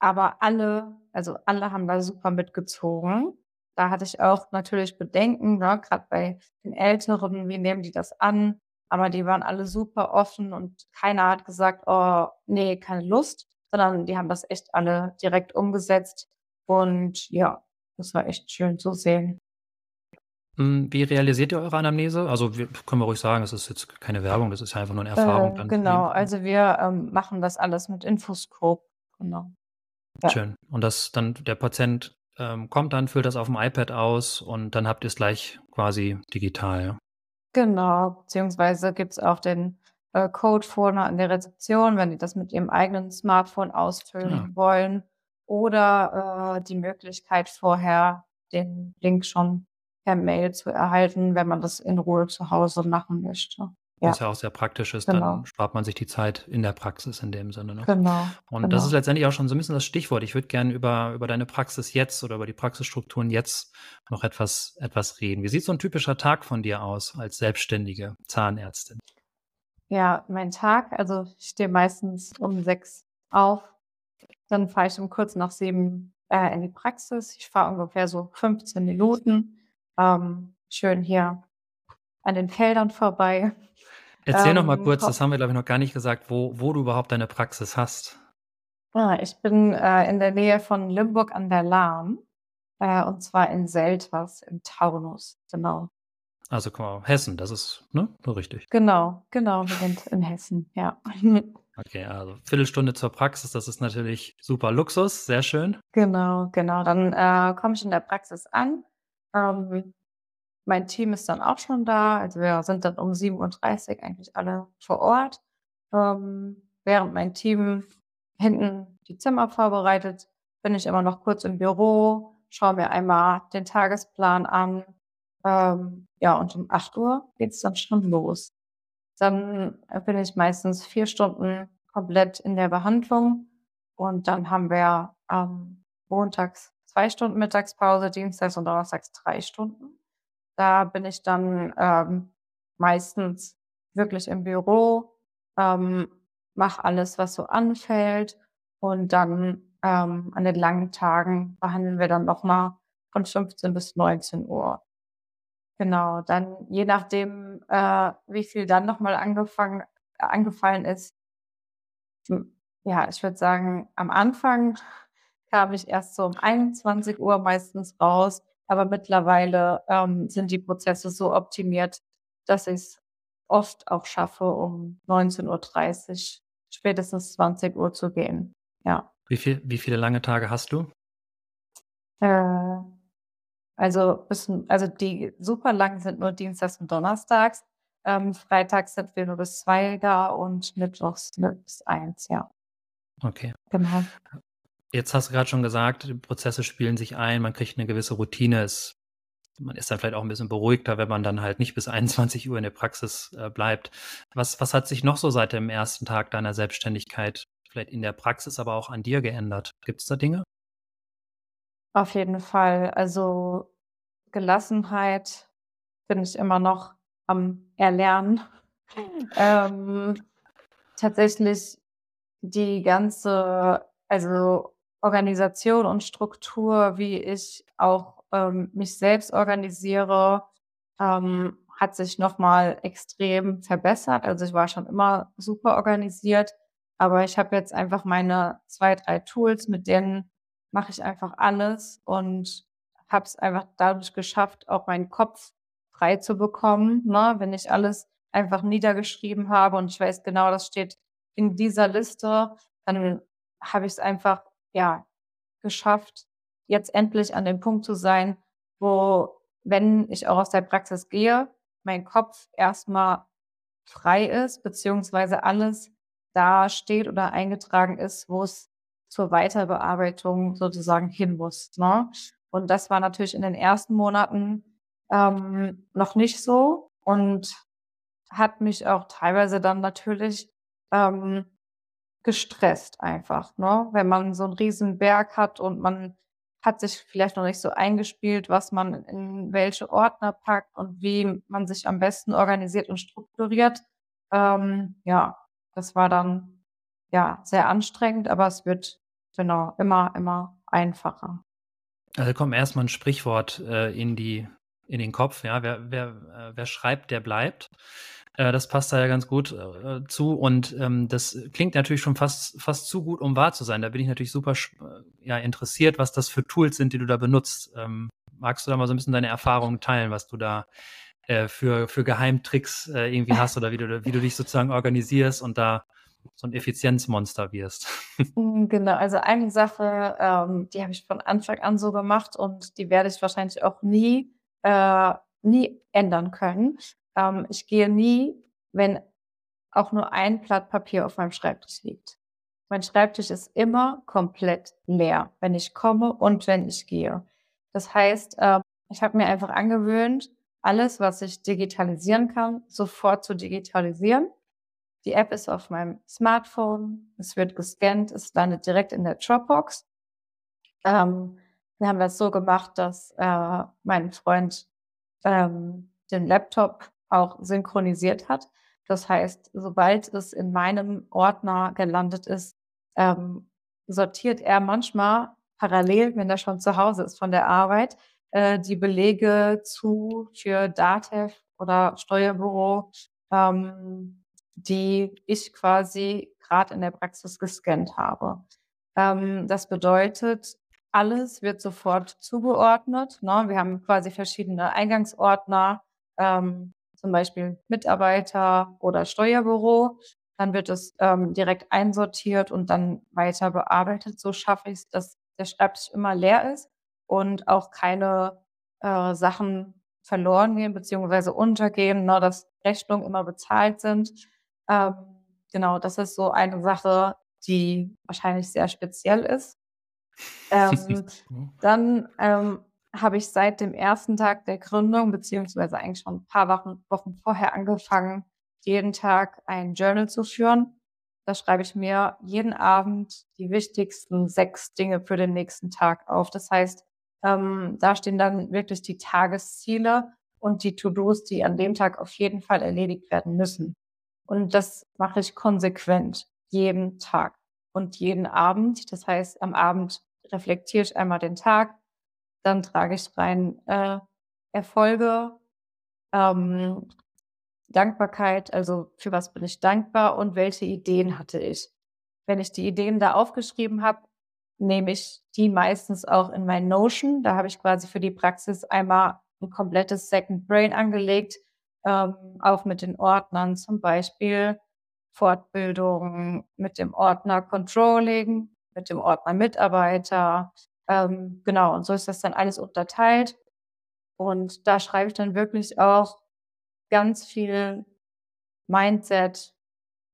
aber alle also, alle haben da super mitgezogen. Da hatte ich auch natürlich Bedenken, ne, grad bei den Älteren, wie nehmen die das an? Aber die waren alle super offen und keiner hat gesagt: „Oh, ne, keine Lust“, sondern die haben das echt alle direkt umgesetzt und ja, das war echt schön zu sehen. Hm, wie realisiert ihr eure Anamnese? Also, wir können wir ruhig sagen, das ist jetzt keine Werbung, das ist ja einfach nur 'ne Erfahrung Äh, in dem genau, also, wir, ähm, machen das alles mit Infoskop, genau. Ja. Schön. Und das dann der Patient, ähm, kommt dann, füllt das auf'm iPad aus und dann habt ihr's gleich quasi digital, ja? Genau, beziehungsweise gibt's auch den, äh, Code vorne an der Rezeption, wenn die das mit ihrem eigenen Smartphone ausfüllen wollen oder, äh, die Möglichkeit vorher den Link schon per Mail zu erhalten, wenn man das in Ruhe zu Hause machen möchte. Was Ja. ja auch sehr praktisch ist, dann Genau. spart man sich die Zeit in der Praxis in dem Sinne, ne? Genau, Und das ist genau. letztendlich auch schon so 'n bisschen das Stichwort. Ich würde gern über über deine Praxis jetzt oder über die Praxisstrukturen jetzt noch etwas etwas reden. Wie sieht so 'n typischer Tag von dir aus als selbstständige Zahnärztin? Ja, mein Tag also, ich stehe meistens um 6 auf, dann fahre ich um kurz nach 7, äh, in die Praxis. Ich fahre ungefähr so 15 Minuten, ähm, schön hier an den Feldern vorbei. Erzähl noch mal Ähm, kurz, das haben wir, glaube ich, noch gar nicht gesagt, wo wo du überhaupt deine Praxis hast. Ah, ich bin, äh, in der Nähe von Limburg an der Lahn, äh, und zwar in Selters im Taunus, genau. Also, Hessen, das ist, ne, so richtig? Genau, genau, wir sind in Hessen, ja. Okay, also, Viertelstunde zur Praxis, das ist natürlich super Luxus, sehr schön. Genau, genau. Dann, äh, komme ich in der Praxis an, ähm mein Team ist dann auch schon da. Also wir sind dann um 7:30 Uhr eigentlich alle vor Ort. Ähm, während mein Team hinten die Zimmer vorbereitet, bin ich immer noch kurz im Büro, schaue mir einmal den Tagesplan an. Ähm, ja, und um 8 Uhr geht's dann schon los. Dann bin ich meistens vier Stunden komplett in der Behandlung und dann haben wir ähm, montags zwei Stunden Mittagspause, dienstags und donnerstags drei Stunden. Da bin ich dann ähm, meistens wirklich im Büro, ähm, mache alles, was so anfällt und dann ähm, an den langen Tagen behandeln wir dann noch mal von 15 bis 19 Uhr. Genau, dann je nachdem, äh, wie viel dann noch mal angefangen angefallen ist hm, ja, ich würde sagen, am Anfang kam ich erst so um 21 Uhr meistens raus, aber mittlerweile, ähm, sind die Prozesse so optimiert, dass ich's oft auch schaffe, um 19:30 spätestens 20 zu gehen, ja. Wie viel wie viele lange Tage hast du? Äh, also bis also die super lang sind nur dienstags und donnerstags. Ähm, freitags sind wir nur bis 2 da und mittwochs, bis 1, ja. Okay. Genau. Jetzt hast du grad schon gesagt, die Prozesse spielen sich ein, man kriegt 'ne gewisse Routine. Es man ist dann vielleicht auch 'n bisschen beruhigter, wenn man dann halt nicht bis 21 Uhr in der Praxis, äh, bleibt. Was was hat sich noch so seit dem ersten Tag deiner Selbstständigkeit vielleicht in der Praxis, aber auch an dir geändert? Gibt's da Dinge? Auf jeden Fall. Also, Gelassenheit bin ich immer noch am Erlernen. Ähm, tatsächlich die ganze also, Organisation und Struktur, wie ich auch, ähm, mich selbst organisiere, ähm, hat sich noch mal extrem verbessert. Also, ich war schon immer super organisiert, aber ich habe jetzt einfach meine 2, 3 Tools, mit denen mache ich einfach alles und habe es einfach dadurch geschafft, auch meinen Kopf frei zu bekommen, ne? Wenn ich alles einfach niedergeschrieben habe und ich weiß genau, das steht in dieser Liste, dann habe ich's einfach, ja, geschafft, jetzt endlich an dem Punkt zu sein, wo, wenn ich auch aus der Praxis gehe, mein Kopf erst mal frei ist, beziehungsweise alles da steht oder eingetragen ist, wo's zur Weiterbearbeitung sozusagen hin muss, ne? Und das war natürlich in den ersten Monaten, ähm, noch nicht so und hat mich auch teilweise dann natürlich, ähm, gestresst einfach, ne? Wenn man so 'n Riesenberg hat und man hat sich vielleicht noch nicht so eingespielt, was man in welche Ordner packt und wie man sich am besten organisiert und strukturiert. Ähm, ja, das war dann, ja, sehr anstrengend, aber es wird, genau, immer, immer einfacher. Also, kommt erst mal 'n Sprichwort, äh, in die in den Kopf, ja: „Wer wer äh, wer schreibt, der bleibt.“ Äh, das passt da ja ganz gut, äh, zu und, ähm, das klingt natürlich schon fast fast zu gut, um wahr zu sein. Da bin ich natürlich super äh, ja, interessiert, was das für Tools sind, die du da benutzt. Ähm, magst du da mal so 'n bisschen deine Erfahrungen teilen, was du da, äh, für für Geheimtricks, äh, irgendwie hast oder wie du wie du dich sozusagen organisierst und da so 'n Effizienzmonster wirst? Hm, genau, also eine Sache, ähm, die habe ich von Anfang an so gemacht und die werde ich wahrscheinlich auch nie äh, nie ändern können. Ähm, ich gehe nie, wenn auch nur ein Blatt Papier auf meinem Schreibtisch liegt. Mein Schreibtisch ist immer komplett leer, wenn ich komme und wenn ich gehe. Das heißt, ähm, ich habe mir einfach angewöhnt, alles, was ich digitalisieren kann, sofort zu digitalisieren. Die App ist auf meinem Smartphone, es wird gescannt, es landet direkt in der Dropbox. Ähm, wir haben das so gemacht, dass, äh, mein Freund, ähm, den Laptop auch synchronisiert hat. Das heißt, sobald es in meinem Ordner gelandet ist, ähm, sortiert er manchmal parallel, wenn er schon zu Hause ist von der Arbeit, äh, die Belege zu für Datev oder Steuerbüro, ähm, die ich quasi grad in der Praxis gescannt habe. Ähm, das bedeutet, alles wird sofort zugeordnet, ne? Wir haben quasi verschiedene Eingangsordner, ähm, zum Beispiel Mitarbeiter oder Steuerbüro. Dann wird es, ähm, direkt einsortiert und dann weiter bearbeitet. So schaffe ich's, dass der Schreibtisch immer leer ist und auch keine, äh, Sachen verloren gehen beziehungsweise untergehen, ne, dass Rechnungen immer bezahlt sind. Ähm, genau, das ist so eine Sache, die wahrscheinlich sehr speziell ist. Ähm, dann ähm, habe ich seit dem ersten Tag der Gründung, beziehungsweise eigentlich schon ein paar Wochen, Wochen vorher angefangen, jeden Tag ein Journal zu führen. Da schreibe ich mir jeden Abend die wichtigsten sechs Dinge für den nächsten Tag auf. Das heißt, ähm, da stehen dann wirklich die Tagesziele und die To-Dos, die an dem Tag auf jeden Fall erledigt werden müssen. Und das mache ich konsequent jeden Tag und jeden Abend. Das heißt, am Abend reflektiere ich einmal den Tag, dann trage ich rein äh, Erfolge, ähm, Dankbarkeit, also für was bin ich dankbar und welche Ideen hatte ich. Wenn ich die Ideen da aufgeschrieben habe, nehme ich die meistens auch in mein Notion. Da habe ich quasi für die Praxis einmal ein komplettes Second Brain angelegt, ähm, auch mit den Ordnern, zum Beispiel Fortbildung mit dem Ordner Controlling, mit dem Ordner Mitarbeiter. Ähm, genau, und so ist das dann alles unterteilt. Und da schreibe ich dann wirklich auch ganz viel Mindset,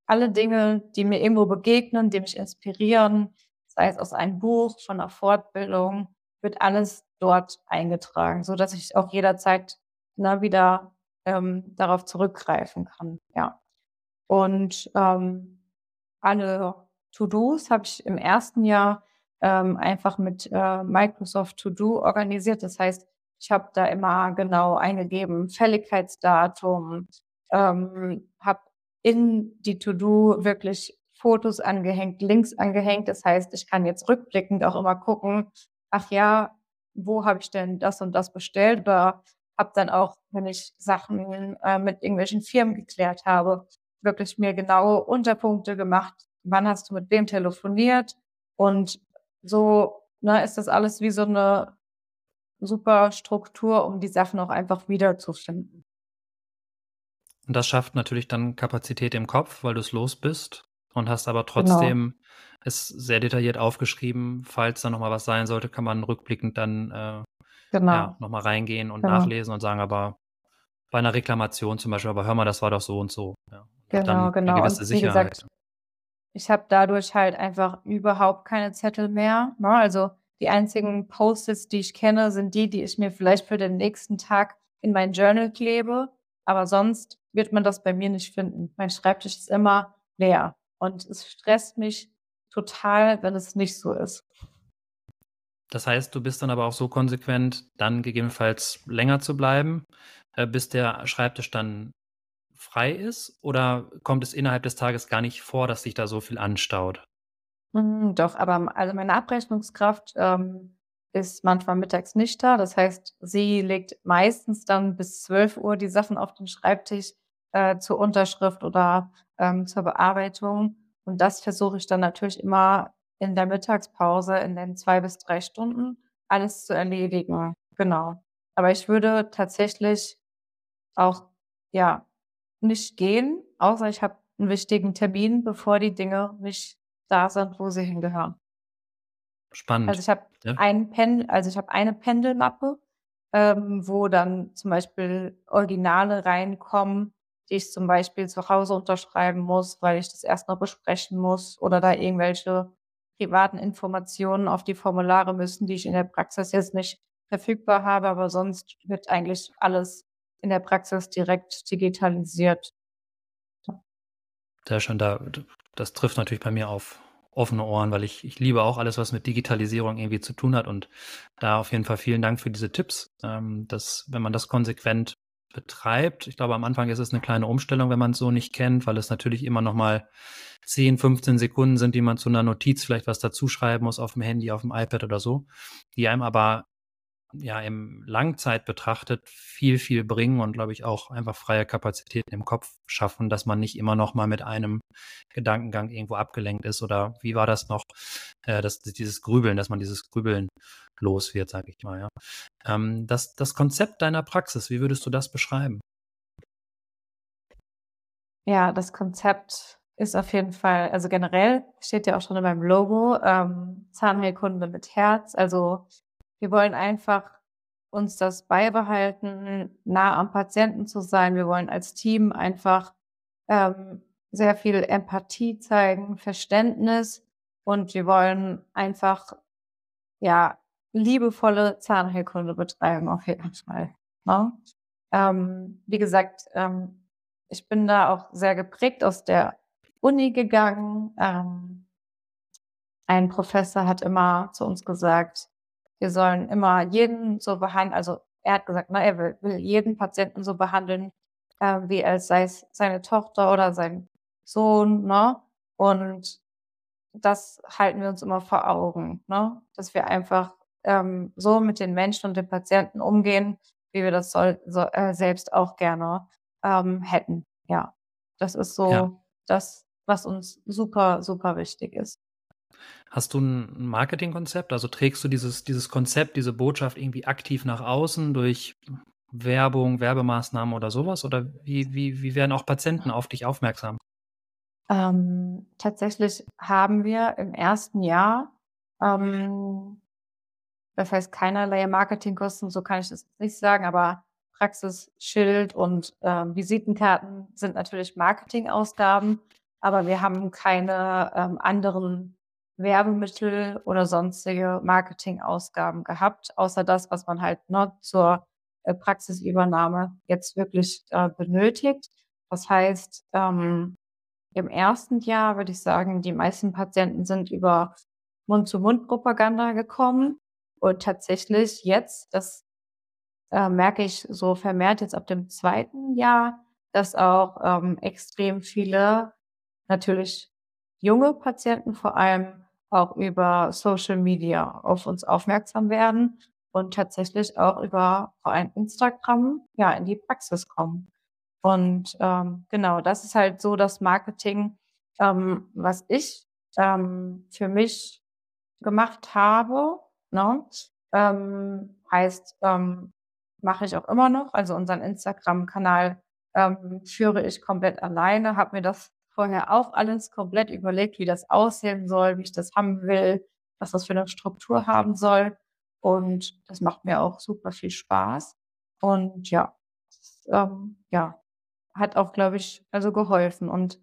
alle Dinge, die mir irgendwo begegnen, die mich inspirieren, sei es aus einem Buch, von einer Fortbildung, wird alles dort eingetragen, so dass ich auch jederzeit immer wieder ähm, darauf zurückgreifen kann. Ja. Und ähm, alle To-Dos habe ich im ersten Jahr ähm, einfach mit äh, Microsoft To-Do organisiert. Das heißt, ich habe da immer genau eingegeben, Fälligkeitsdatum, ähm, habe in die To-Do wirklich Fotos angehängt, Links angehängt. Das heißt, ich kann jetzt rückblickend auch immer gucken, ach ja, wo habe ich denn das und das bestellt? Oder habe dann auch, wenn ich Sachen äh, mit irgendwelchen Firmen geklärt habe, wirklich mir genaue Unterpunkte gemacht. Wann hast du mit wem telefoniert? Und so ne, ist das alles wie so eine super Struktur, um die Sachen auch einfach wiederzufinden. Und das schafft natürlich dann Kapazität im Kopf, weil du es los bist und hast aber genau. trotzdem genau. es sehr detailliert aufgeschrieben. Falls da nochmal was sein sollte, kann man rückblickend dann äh, genau. ja, nochmal reingehen und genau. nachlesen und sagen, aber bei einer Reklamation zum Beispiel, aber hör mal, das war doch so und so. Ja. Genau, genau. Eine gewisse und wie Sicherheit. gesagt, ich habe dadurch halt einfach überhaupt keine Zettel mehr. Ne? Also die einzigen Post-its, die ich kenne, sind die, die ich mir vielleicht für den nächsten Tag in mein Journal klebe. Aber sonst wird man das bei mir nicht finden. Mein Schreibtisch ist immer leer. Und es stresst mich total, wenn es nicht so ist. Das heißt, du bist dann aber auch so konsequent, dann gegebenenfalls länger zu bleiben, äh, bis der Schreibtisch dann frei ist? Oder kommt es innerhalb des Tages gar nicht vor, dass sich da so viel anstaut? Hm, doch, aber also meine Abrechnungskraft ähm, ist manchmal mittags nicht da. Das heißt, sie legt meistens dann bis 12 Uhr die Sachen auf den Schreibtisch äh, zur Unterschrift oder ähm, zur Bearbeitung. Und das versuche ich dann natürlich immer in der Mittagspause, in den zwei bis drei Stunden, alles zu erledigen. Genau. Aber ich würde tatsächlich auch, ja, nicht gehen, außer ich habe einen wichtigen Termin, bevor die Dinge nicht da sind, wo sie hingehören. Spannend. Also ich habe ja. ein Pen also ich habe eine Pendelmappe, ähm, wo dann zum Beispiel Originale reinkommen, die ich zum Beispiel zu Hause unterschreiben muss, weil ich das erst noch besprechen muss oder da irgendwelche privaten Informationen auf die Formulare müssen, die ich in der Praxis jetzt nicht verfügbar habe, aber sonst wird eigentlich alles in der Praxis direkt digitalisiert. Sehr schön, da, das trifft natürlich bei mir auf offene Ohren, weil ich, ich liebe auch alles, was mit Digitalisierung irgendwie zu tun hat. Und da auf jeden Fall vielen Dank für diese Tipps, ähm, dass wenn man das konsequent betreibt, ich glaube, am Anfang ist es eine kleine Umstellung, wenn man es so nicht kennt, weil es natürlich immer noch mal 10, 15 Sekunden sind, die man zu einer Notiz vielleicht was dazuschreiben muss auf dem Handy, auf dem iPad oder so, die einem aber ja im Langzeit betrachtet viel, viel bringen und glaube ich auch einfach freie Kapazitäten im Kopf schaffen, dass man nicht immer noch mal mit einem Gedankengang irgendwo abgelenkt ist oder wie war das noch, äh, dass dieses Grübeln, dass man dieses Grübeln los wird, sage ich mal. Ja. Ähm, das, das Konzept deiner Praxis, wie würdest du das beschreiben? Ja, das Konzept ist auf jeden Fall, also generell steht ja auch schon in meinem Logo, ähm, Zahnheilkunde mit Herz. Also wir wollen einfach uns das beibehalten, nah am Patienten zu sein. Wir wollen als Team einfach ähm, sehr viel Empathie zeigen, Verständnis und wir wollen einfach ja liebevolle Zahnheilkunde betreiben auf jeden Fall. Ne? Ähm, wie gesagt, ähm, ich bin da auch sehr geprägt aus der Uni gegangen. Ähm, ein Professor hat immer zu uns gesagt, wir sollen immer jeden so behandeln, also er hat gesagt, na, er will, will jeden Patienten so behandeln, äh, wie als sei es seine Tochter oder sein Sohn, ne? Und das halten wir uns immer vor Augen, ne? Dass wir einfach ähm, so mit den Menschen und den Patienten umgehen, wie wir das soll, so, äh, selbst auch gerne ähm, hätten. Ja, das ist so Ja. das, was uns super, super wichtig ist. Hast du ein Marketingkonzept? Also, trägst du dieses dieses Konzept, diese Botschaft irgendwie aktiv nach außen durch Werbung, Werbemaßnahmen oder sowas? Oder wie wie wie werden auch Patienten auf dich aufmerksam? Ähm, tatsächlich haben wir im ersten Jahr, ähm, das heißt keinerlei Marketingkosten, so kann ich das nicht sagen, aber Praxisschild und ähm, Visitenkarten sind natürlich Marketingausgaben, aber wir haben keine ähm, anderen Werbemittel oder sonstige Marketingausgaben gehabt, außer das, was man halt ne, zur äh, Praxisübernahme jetzt wirklich äh, benötigt. Das heißt, ähm, im ersten Jahr würde ich sagen, die meisten Patienten sind über Mund-zu-Mund-Propaganda gekommen. Und tatsächlich jetzt, das äh, merke ich so vermehrt jetzt ab dem zweiten Jahr, dass auch ähm, extrem viele, natürlich junge Patienten vor allem, auch über Social Media auf uns aufmerksam werden und tatsächlich auch über allem Instagram ja in die Praxis kommen. Und ähm, genau, das ist halt so das Marketing, ähm, was ich ähm, für mich gemacht habe. Ne? Ähm, heißt, ähm, mache ich auch immer noch. Also unseren Instagram-Kanal ähm, führe ich komplett alleine, habe mir das vorher auch alles komplett überlegt, wie das aussehen soll, wie ich das haben will, was das für eine Struktur haben soll. Und das macht mir auch super viel Spaß. Und ja, das, ähm, ja, hat auch, glaube ich, also geholfen. Und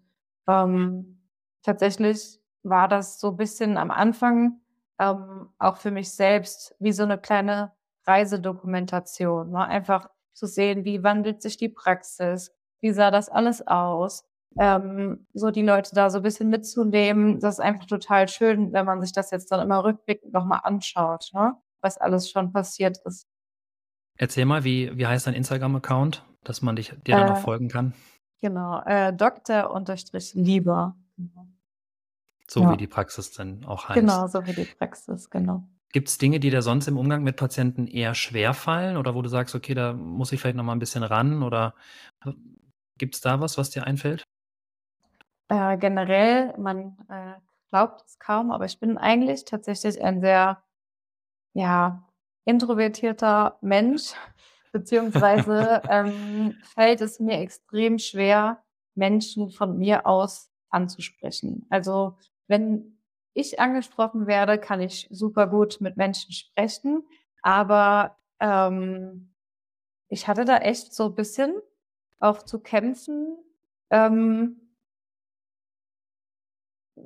ähm, tatsächlich war das so ein bisschen am Anfang ähm, auch für mich selbst wie so eine kleine Reisedokumentation. Ne? Einfach zu sehen, wie wandelt sich die Praxis, wie sah das alles aus. Ähm, so die Leute da so ein bisschen mitzunehmen, das ist einfach total schön, wenn man sich das jetzt dann immer rückblickend nochmal anschaut, ne? was alles schon passiert ist. Erzähl mal, wie wie heißt dein Instagram-Account, dass man dich dir dann noch Äh, folgen kann? genau, äh, unterstrich Lieber. So wie Ja, die Praxis dann auch heißt. genau, so wie die Praxis, genau. Gibt's Dinge, die dir sonst im Umgang mit Patienten eher schwerfallen oder wo du sagst: „Okay, da muss ich vielleicht noch mal 'n bisschen ran“, oder äh, gibt's da was, was dir einfällt? Äh, generell, man äh, glaubt es kaum, aber ich bin eigentlich tatsächlich ein sehr, ja, introvertierter Mensch, beziehungsweise ähm, fällt es mir extrem schwer, Menschen von mir aus anzusprechen. Also wenn ich angesprochen werde, kann ich super gut mit Menschen sprechen, aber ähm, ich hatte da echt so ein bisschen auch zu kämpfen. Ähm,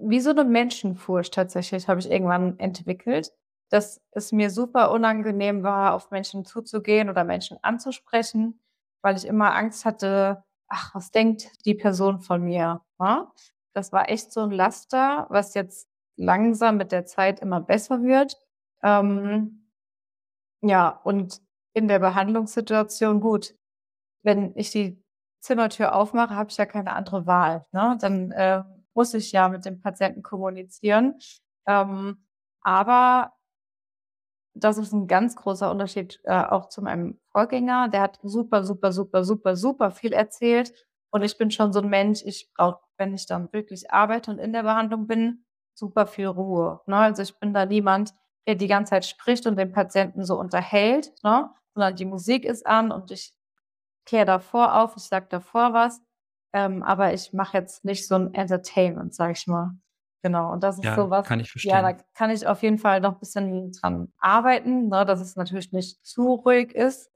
Wie so 'ne Menschenfurcht tatsächlich habe ich irgendwann entwickelt, dass es mir super unangenehm war, auf Menschen zuzugehen oder Menschen anzusprechen, weil ich immer Angst hatte: „Ach, was denkt die Person von mir?“, ne? Das war echt so 'n Laster, was jetzt langsam mit der Zeit immer besser wird. Ähm, ja, und in der Behandlungssituation gut, wenn ich die Zimmertür aufmache, habe ich ja keine andere Wahl, ne? Dann, äh, muss ich ja mit dem Patienten kommunizieren. Ähm, aber das ist 'n ganz großer Unterschied, äh, auch zu meinem Vorgänger. Der hat super, super, super, super, super viel erzählt und ich bin schon so 'n Mensch, ich brauche, wenn ich dann wirklich arbeite und in der Behandlung bin, super viel Ruhe, ne? Also, ich bin da niemand, der die ganze Zeit spricht und den Patienten so unterhält, ne? Sondern die Musik ist an und ich kläre davor auf, ich sage davor was, ähm, aber ich mache jetzt nicht so 'n Entertainment, sage ich mal. Genau, und das ist Ja, so was kann ich ja, da verstehen. kann ich auf jeden Fall noch 'n bisschen dran arbeiten, ne, dass es natürlich nicht zu ruhig ist.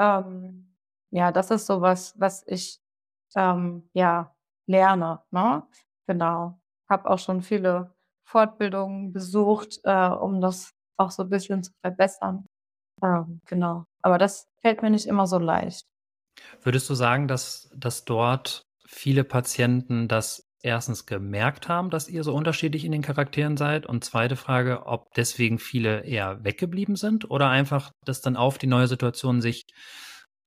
Ähm, ja, das ist so was, ich, ähm, ja, lerne, ne? Genau. Habe auch schon viele Fortbildungen besucht, äh, um das auch so 'n bisschen zu verbessern. Ähm, genau. Aber das fällt mir nicht immer so leicht. Würdest du sagen, dass dass dort viele Patienten das 1. gemerkt haben, dass ihr so unterschiedlich in den Charakteren seid? Und 2. Frage, ob deswegen viele eher weggeblieben sind oder einfach das dann auf die neue Situation sich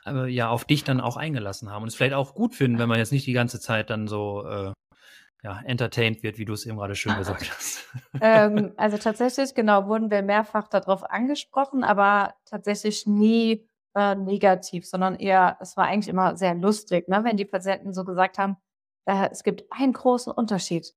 äh, ja, auf dich dann auch eingelassen haben und es vielleicht auch gut finden, wenn man jetzt nicht die ganze Zeit dann so, äh, ja, entertained wird, wie du es eben grade schön gesagt hast. Ähm, also tatsächlich, genau, wurden wir mehrfach da drauf angesprochen, aber tatsächlich nie, äh, negativ, sondern eher es war eigentlich immer sehr lustig, ne, wenn die Patienten so gesagt haben: „Äh, es gibt einen großen Unterschied.“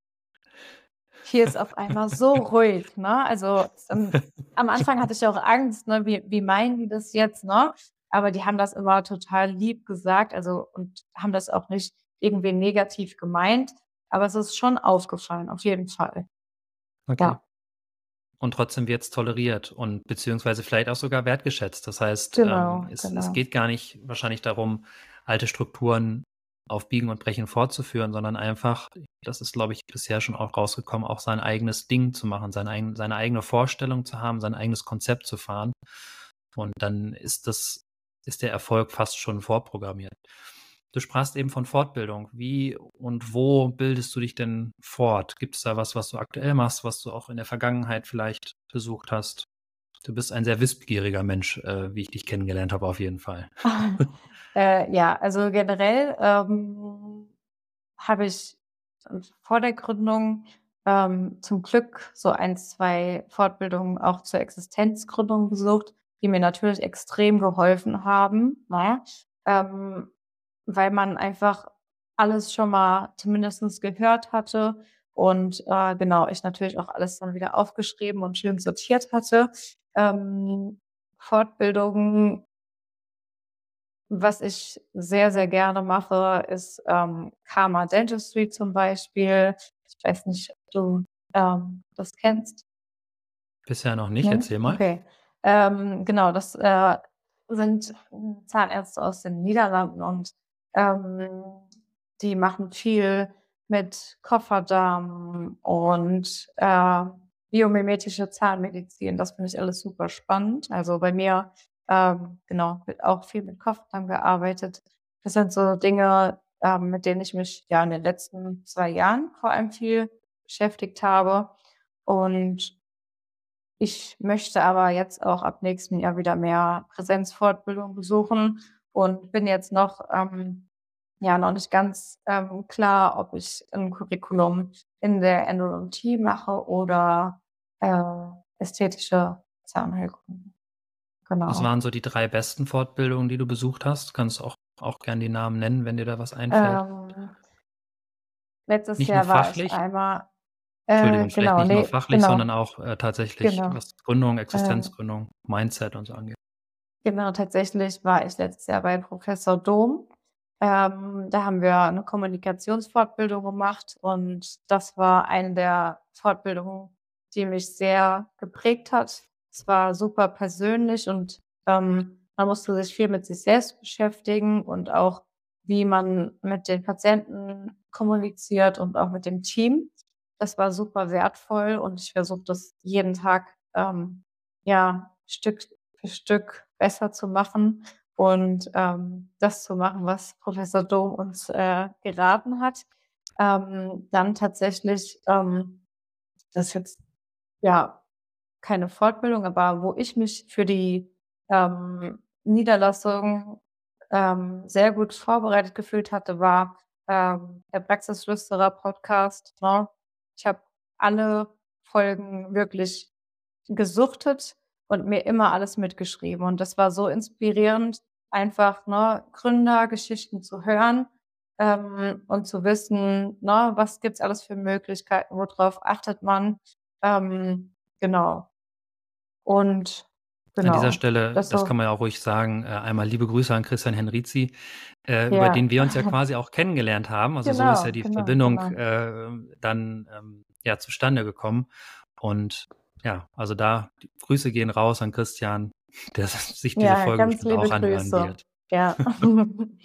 „Hier ist auf einmal so ruhig“, ne? Also, ähm, am Anfang hatte ich auch Angst, ne? Wie wie meinen die das jetzt, ne? Aber die haben das immer total lieb gesagt, also und haben das auch nicht irgendwie negativ gemeint, aber es ist schon aufgefallen, auf jeden Fall. Okay. Ja. Und trotzdem wird's toleriert und beziehungsweise vielleicht auch sogar wertgeschätzt. Das heißt, ähm, Genau, es es genau. geht gar nicht wahrscheinlich darum, alte Strukturen auf Biegen und Brechen fortzuführen, sondern einfach, das ist, glaube ich, bisher schon auch rausgekommen, auch sein eigenes Ding zu machen, sein seine eigene Vorstellung zu haben, sein eigenes Konzept zu fahren. Und dann ist das ist der Erfolg fast schon vorprogrammiert. Du sprachst eben von Fortbildung. Wie und wo bildest du dich denn fort? Gibt's da was, was du aktuell machst, was du auch in der Vergangenheit vielleicht besucht hast? Du bist ein sehr wissbegieriger Mensch, äh, wie ich dich kennengelernt habe, auf jeden Fall. Äh, ja, also generell, ähm, habe ich vor der Gründung, ähm, zum Glück so 1, 2 Fortbildungen auch zur Existenzgründung besucht, die mir natürlich extrem geholfen haben, ne? Ähm, weil man einfach alles schon mal zumindest gehört hatte und, äh, genau, ich natürlich auch alles dann wieder aufgeschrieben und schön sortiert hatte. Ähm, Fortbildungen was ich sehr, sehr gerne mache, ist, ähm, Karma Dentistry zum Beispiel. Ich weiß nicht, ob du, ähm, das kennst? Bisher noch nicht, Ne? erzähl mal. Okay. Ähm, genau, das, äh, sind Zahnärzte aus den Niederlanden und, ähm, die machen viel mit Kofferdamm und, äh, biomimetische Zahnmedizin. Das finde ich alles super spannend. Also, bei mir, ähm, genau, wird auch viel mit Kofferdamm gearbeitet. Das sind so Dinge, ähm, mit denen ich mich, ja, in den letzten 2 Jahren vor allem viel beschäftigt habe. Und ich möchte aber jetzt auch ab nächstem Jahr wieder mehr Präsenzfortbildung besuchen und bin jetzt noch, ähm, ja, noch nicht ganz, ähm, klar, ob ich 'n Curriculum in der Endodontie mache oder, äh, ästhetische Zahnheilkunde. Was Genau. waren so die 3 besten Fortbildungen, die du besucht hast? Kannst auch auch gern die Namen nennen, wenn dir da was einfällt. Ähm letztes Nicht nur Jahr war ich einmal äh, Entschuldigung, vielleicht genau, nicht nur ne, fachlich, sondern genau. auch, äh, tatsächlich, Genau. was Gründung, Äh Existenzgründung, Mindset und so angeht. Genau, tatsächlich war ich letztes Jahr bei Professor Dom. Ähm, da haben wir 'ne Kommunikationsfortbildung gemacht und das war eine der Fortbildungen, die mich sehr geprägt hat. Es war super persönlich und, ähm, man musste sich viel mit sich selbst beschäftigen und auch, wie man mit den Patienten kommuniziert und auch mit dem Team. Das war super wertvoll und ich versuche das jeden Tag, ähm, ja, Stück für Stück besser zu machen und, ähm, das zu machen, was Professor Dom uns, äh, geraten hat. Ähm, dann tatsächlich, ähm, das ist jetzt, ja, keine Fortbildung, aber wo ich mich für die, ähm, Niederlassung, ähm, sehr gut vorbereitet gefühlt hatte, war, ähm, der Praxisflüsterer-Podcast, ne? Ich habe alle Folgen wirklich gesuchtet und mir immer alles mitgeschrieben und das war so inspirierend, einfach, ne, Gründergeschichten zu hören, ähm, und zu wissen, ne, was gibt's alles für Möglichkeiten, worauf achtet man? Ähm, genau. Und An dieser genau, Stelle, das das kann man ja auch ruhig sagen, äh, einmal liebe Grüße an Christian Henrizi, äh, über Ja. den wir uns ja quasi auch kennengelernt haben. Also, so ist ja Genau, die genau, Verbindung, genau. äh, dann, ähm, ja, zustande gekommen. Und ja, also da Grüße gehen raus an Christian, der sich diese Ja, Folge ganz bestimmt liebe auch anhören Grüße. wird. Ja.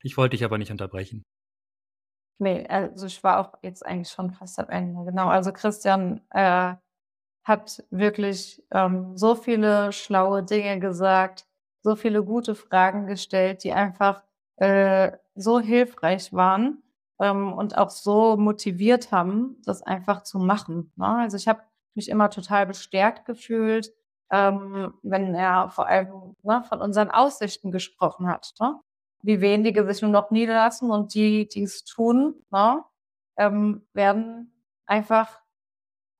Ich wollte dich aber nicht unterbrechen. Ne, also ich war auch jetzt eigentlich schon fast am Ende. Genau, also Christian, äh, hat wirklich, ähm, so viele schlaue Dinge gesagt, so viele gute Fragen gestellt, die einfach, äh, so hilfreich waren, ähm, und auch so motiviert haben, das einfach zu machen, ne? Also, ich habe mich immer total bestärkt gefühlt, ähm, wenn er vor allem, ne, von unseren Aussichten gesprochen hat, ne? Wie wenige sich nur noch niederlassen und die, die's tun, ne, ähm, werden einfach,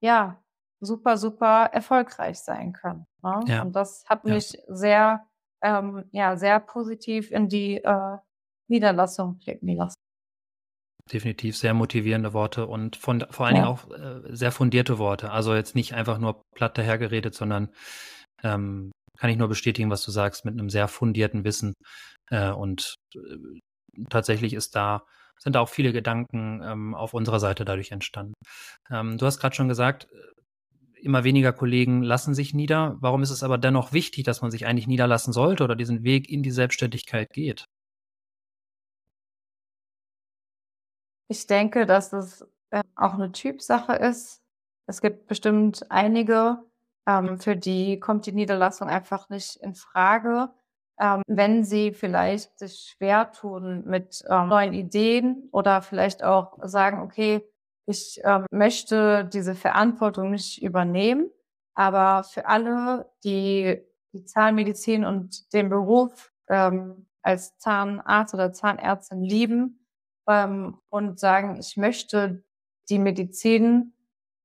ja, super, super erfolgreich sein können, ne? Ja, Und das hat ja. mich sehr, ähm, ja, sehr positiv in die, äh, Niederlassung blicken lassen. Definitiv sehr motivierende Worte und von vor allen Dingen Ja. auch, äh, sehr fundierte Worte. Also, jetzt nicht einfach nur platt dahergeredet, sondern, ähm, kann ich nur bestätigen, was du sagst, mit 'nem sehr fundierten Wissen. Äh, und, äh, tatsächlich ist da sind da auch viele Gedanken, ähm, auf unserer Seite dadurch entstanden. Ähm, du hast grad schon gesagt, äh, immer weniger Kollegen lassen sich nieder. Warum ist es aber dennoch wichtig, dass man sich eigentlich niederlassen sollte oder diesen Weg in die Selbstständigkeit geht? Ich denke, dass es, äh, auch 'ne Typsache ist. Es gibt bestimmt einige, ähm, für die kommt die Niederlassung einfach nicht infrage, ähm, wenn sie vielleicht sich schwer tun mit, ähm, neuen Ideen oder vielleicht auch sagen: „Okay, ich, ähm, möchte diese Verantwortung nicht übernehmen.“ Aber für alle, die die Zahnmedizin und den Beruf, ähm, als Zahnarzt oder Zahnärztin lieben, ähm, und sagen: „Ich möchte die Medizin,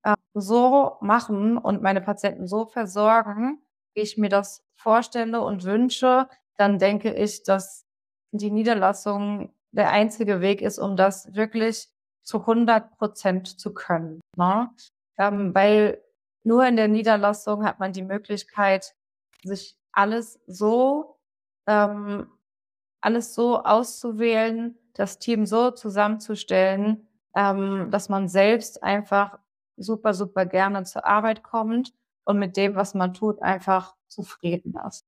äh, so machen und meine Patienten so versorgen, wie ich mir das vorstelle und wünsche“, dann denke ich, dass die Niederlassung der einzige Weg ist, um das wirklich zu 100 % zu können, ne? Ähm, weil nur in der Niederlassung hat man die Möglichkeit, sich alles so ähm, alles so auszuwählen, das Team so zusammenzustellen, ähm, dass man selbst einfach super, super gerne zur Arbeit kommt und mit dem, was man tut, einfach zufrieden ist.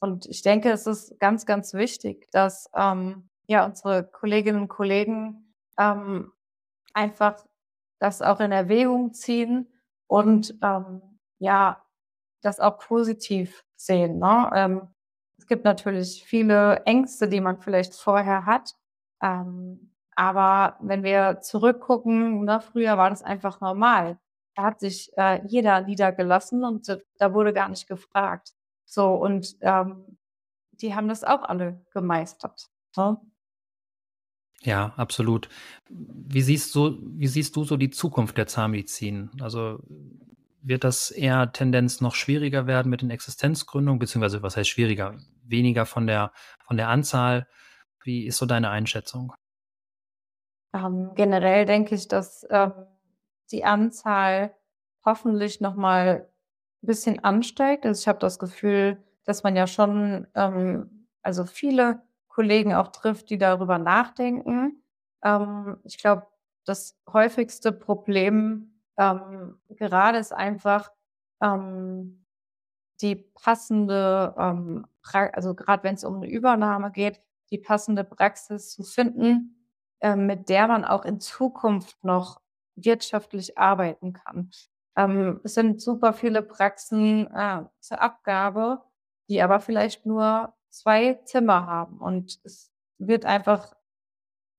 Und ich denke, es ist ganz, ganz wichtig, dass, ähm, ja, unsere Kolleginnen und Kollegen, ähm, einfach das auch in Erwägung ziehen und, ähm, ja, das auch positiv sehen, ne? Ähm, es gibt natürlich viele Ängste, die man vielleicht vorher hat. Ähm, aber wenn wir zurückgucken, ne, früher war das einfach normal. Da hat sich, äh, jeder niedergelassen und da wurde gar nicht gefragt. So und, ähm, die haben das auch alle gemeistert, ne? Ja, absolut. Wie siehst du wie siehst du so die Zukunft der Zahnmedizin? Also, wird das eher Tendenz noch schwieriger werden mit den Existenzgründungen, beziehungsweise was heißt schwieriger? Weniger von der von der Anzahl? Wie ist so deine Einschätzung? Ähm, generell denke ich, dass, ähm, die Anzahl hoffentlich noch mal bisschen ansteigt. Also, ich habe das Gefühl, dass man ja schon, ähm, also viele Kollegen auch trifft, die darüber nachdenken. Ähm, ich glaube, das häufigste Problem, ähm, gerade ist einfach, ähm, die passende, ähm, also grad wenn's um 'ne Übernahme geht, die passende Praxis zu finden, ähm, mit der man auch in Zukunft noch wirtschaftlich arbeiten kann. Ähm, es sind super viele Praxen, äh, zur Abgabe, die aber vielleicht nur 2 Zimmer haben und es wird einfach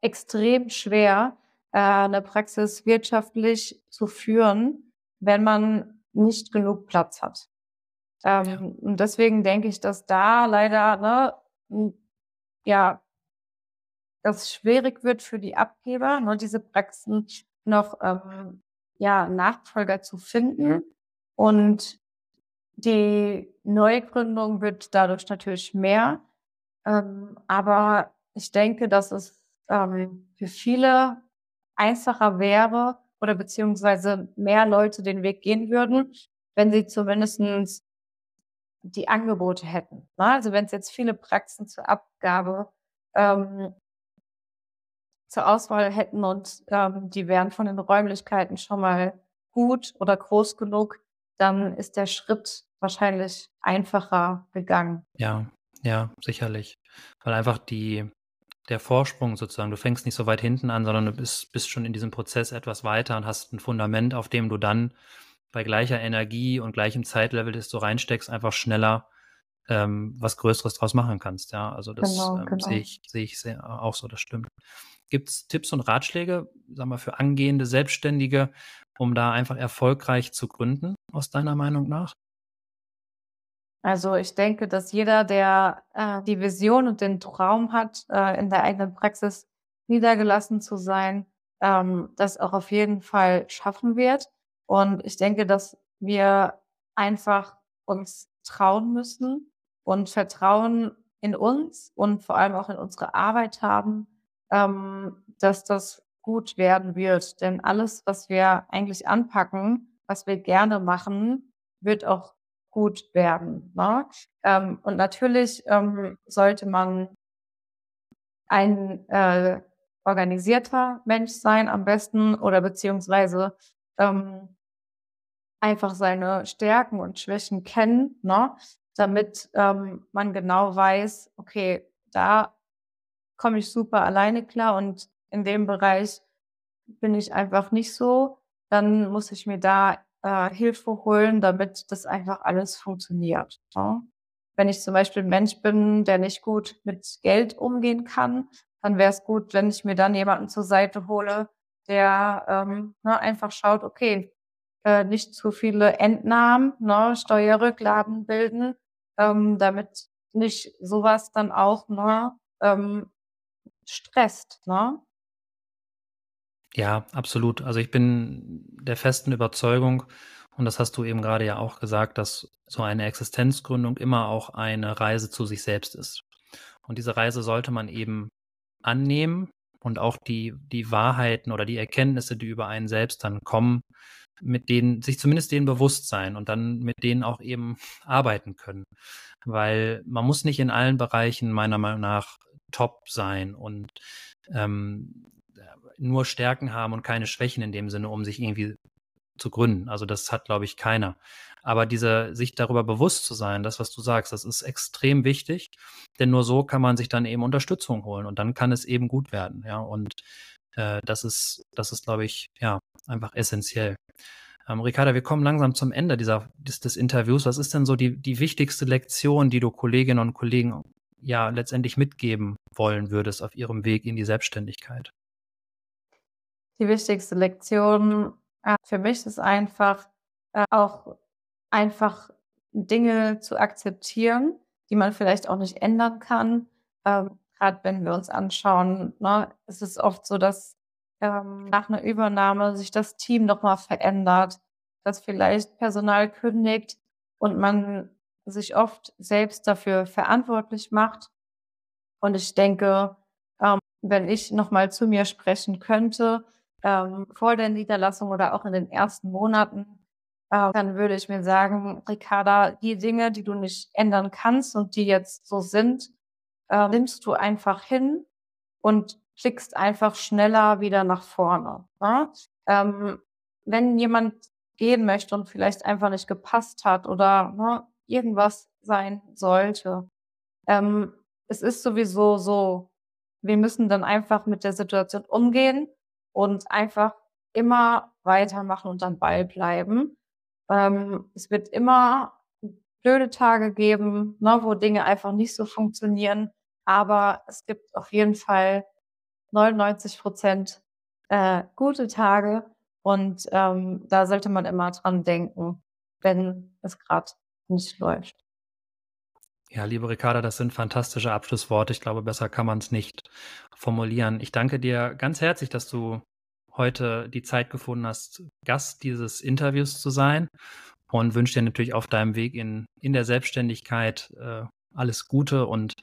extrem schwer, äh, 'ne Praxis wirtschaftlich zu führen, wenn man nicht genug Platz hat. Ja. Ähm, und deswegen denke ich, dass da leider, ne, ja das schwierig wird für die Abgeber, ne, diese Praxen noch, ähm, ja, Nachfolger zu finden. Und die Neugründung wird dadurch natürlich mehr. Ähm, aber ich denke, dass es, ähm, für viele einfacher wäre oder beziehungsweise mehr Leute den Weg gehen würden, wenn sie zumindestens die Angebote hätten, ne? Also, wenn's jetzt viele Praxen zur Abgabe, ähm zur Auswahl hätten und ähm, die wären von den Räumlichkeiten schon mal gut oder groß genug, dann ist der Schritt wahrscheinlich einfacher gegangen. Ja, ja, sicherlich. Weil einfach die, der Vorsprung sozusagen, du fängst nicht so weit hinten an, sondern du bist, bist schon in diesem Prozess etwas weiter und hast ein Fundament, auf dem du dann bei gleicher Energie und gleichem Zeitlevel, das du reinsteckst, einfach schneller ähm, was Größeres draus machen kannst. Ja, also das Genau, ähm, genau. sehe ich, sehe ich sehr, auch so, das stimmt. Gibt es Tipps und Ratschläge, sagen wir, für angehende Selbstständige, um da einfach erfolgreich zu gründen, aus deiner Meinung nach? Also ich denke, dass jeder, der äh, die Vision und den Traum hat, äh, in der eigenen Praxis niedergelassen zu sein, ähm, das auch auf jeden Fall schaffen wird. Und ich denke, dass wir einfach uns trauen müssen und Vertrauen in uns und vor allem auch in unsere Arbeit haben, ähm, dass das gut werden wird. Denn alles, was wir eigentlich anpacken, was wir gerne machen, wird auch gut werden, ne? Ähm, und natürlich, ähm, sollte man ein, äh, organisierter Mensch sein am besten oder beziehungsweise, ähm, einfach seine Stärken und Schwächen kennen, ne, damit, ähm, man genau weiß: „Okay, da komme ich super alleine klar und in dem Bereich bin ich einfach nicht so, dann muss ich mir da, äh, Hilfe holen, damit das einfach alles funktioniert, ne? Wenn ich zum Beispiel 'n Mensch bin, der nicht gut mit Geld umgehen kann, dann wäre es gut, wenn ich mir dann jemanden zur Seite hole, der, ähm, ne, einfach schaut, okay, äh, nicht zu viele Entnahmen, ne, Steuerrücklagen bilden, ähm, damit nicht sowas dann auch, ne, ähm, stresst, ne? Ja, absolut. Also ich bin der festen Überzeugung, und das hast du eben gerade ja auch gesagt, dass so eine Existenzgründung immer auch eine Reise zu sich selbst ist. Und diese Reise sollte man eben annehmen und auch die, die Wahrheiten oder die Erkenntnisse, die über einen selbst dann kommen, mit denen, sich zumindest denen bewusst sein und dann mit denen auch eben arbeiten können. Weil man muss nicht in allen Bereichen meiner Meinung nach top sein und ähm, nur Stärken haben und keine Schwächen in dem Sinne, um sich irgendwie zu gründen. Also das hat, glaube ich, keiner. Aber diese, sich darüber bewusst zu sein, das, was du sagst, das ist extrem wichtig, denn nur so kann man sich dann eben Unterstützung holen und dann kann es eben gut werden. Ja, und äh, das ist, das ist, glaube ich, ja, einfach essentiell. Ähm, Ricarda, wir kommen langsam zum Ende dieser, des, des Interviews. Was ist denn so die, die wichtigste Lektion, die du Kolleginnen und Kollegen ja letztendlich mitgeben wollen würdest auf ihrem Weg in die Selbstständigkeit? Die wichtigste Lektion, äh, für mich ist einfach, äh, auch einfach Dinge zu akzeptieren, die man vielleicht auch nicht ändern kann. Ähm, grad wenn wir uns anschauen, ne, es ist oft so, dass, ähm, nach 'ner Übernahme sich das Team noch mal verändert, dass vielleicht Personal kündigt und man sich oft selbst dafür verantwortlich macht. Und ich denke, ähm, wenn ich noch mal zu mir sprechen könnte, ähm, vor der Niederlassung oder auch in den ersten Monaten, äh, dann würde ich mir sagen: „Ricarda, die Dinge, die du nicht ändern kannst und die jetzt so sind, äh, nimmst du einfach hin und blickst einfach schneller wieder nach vorne“, ne? Ähm, wenn jemand gehen möchte und vielleicht einfach nicht gepasst hat oder, ne, irgendwas sein sollte, ähm, es ist sowieso so, wir müssen dann einfach mit der Situation umgehen und einfach immer weitermachen und am Ball bleiben. Ähm, es wird immer blöde Tage geben, ne, wo Dinge einfach nicht so funktionieren, aber es gibt auf jeden Fall 99% äh, gute Tage und, ähm, da sollte man immer dran denken, wenn es grad nicht läuft. Ja, liebe Ricarda, das sind fantastische Abschlussworte. Ich glaube, besser kann man es nicht formulieren. Ich danke dir ganz herzlich, dass du heute die Zeit gefunden hast, Gast dieses Interviews zu sein und wünsche dir natürlich auf deinem Weg in, in der Selbstständigkeit äh, alles Gute und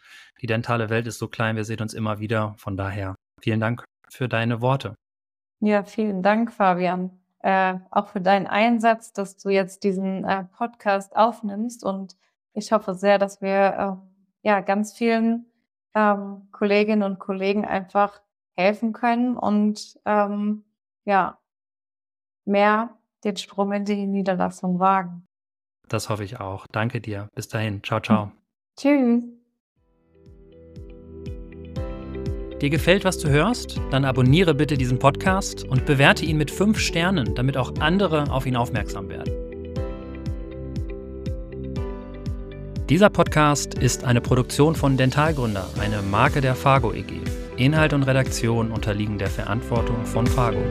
die dentale Welt ist so klein, wir sehen uns immer wieder. Von daher vielen Dank für deine Worte. Ja, vielen Dank, Fabian, äh, auch für deinen Einsatz, dass du jetzt diesen, äh, Podcast aufnimmst und ich hoffe sehr, dass wir, ähm, ja, ganz vielen, ähm, Kolleginnen und Kollegen einfach helfen können und ähm, ja, mehr den Sprung in die Niederlassung wagen. Das hoffe ich auch. Danke dir. Bis dahin. Ciao, ciao. Tschüss. Dir gefällt, was du hörst? Dann abonniere bitte diesen Podcast und bewerte ihn mit fünf Sternen, damit auch andere auf ihn aufmerksam werden. Dieser Podcast ist eine Produktion von Dentalgründer, eine Marke der Fargo EG. Inhalt und Redaktion unterliegen der Verantwortung von Fargo.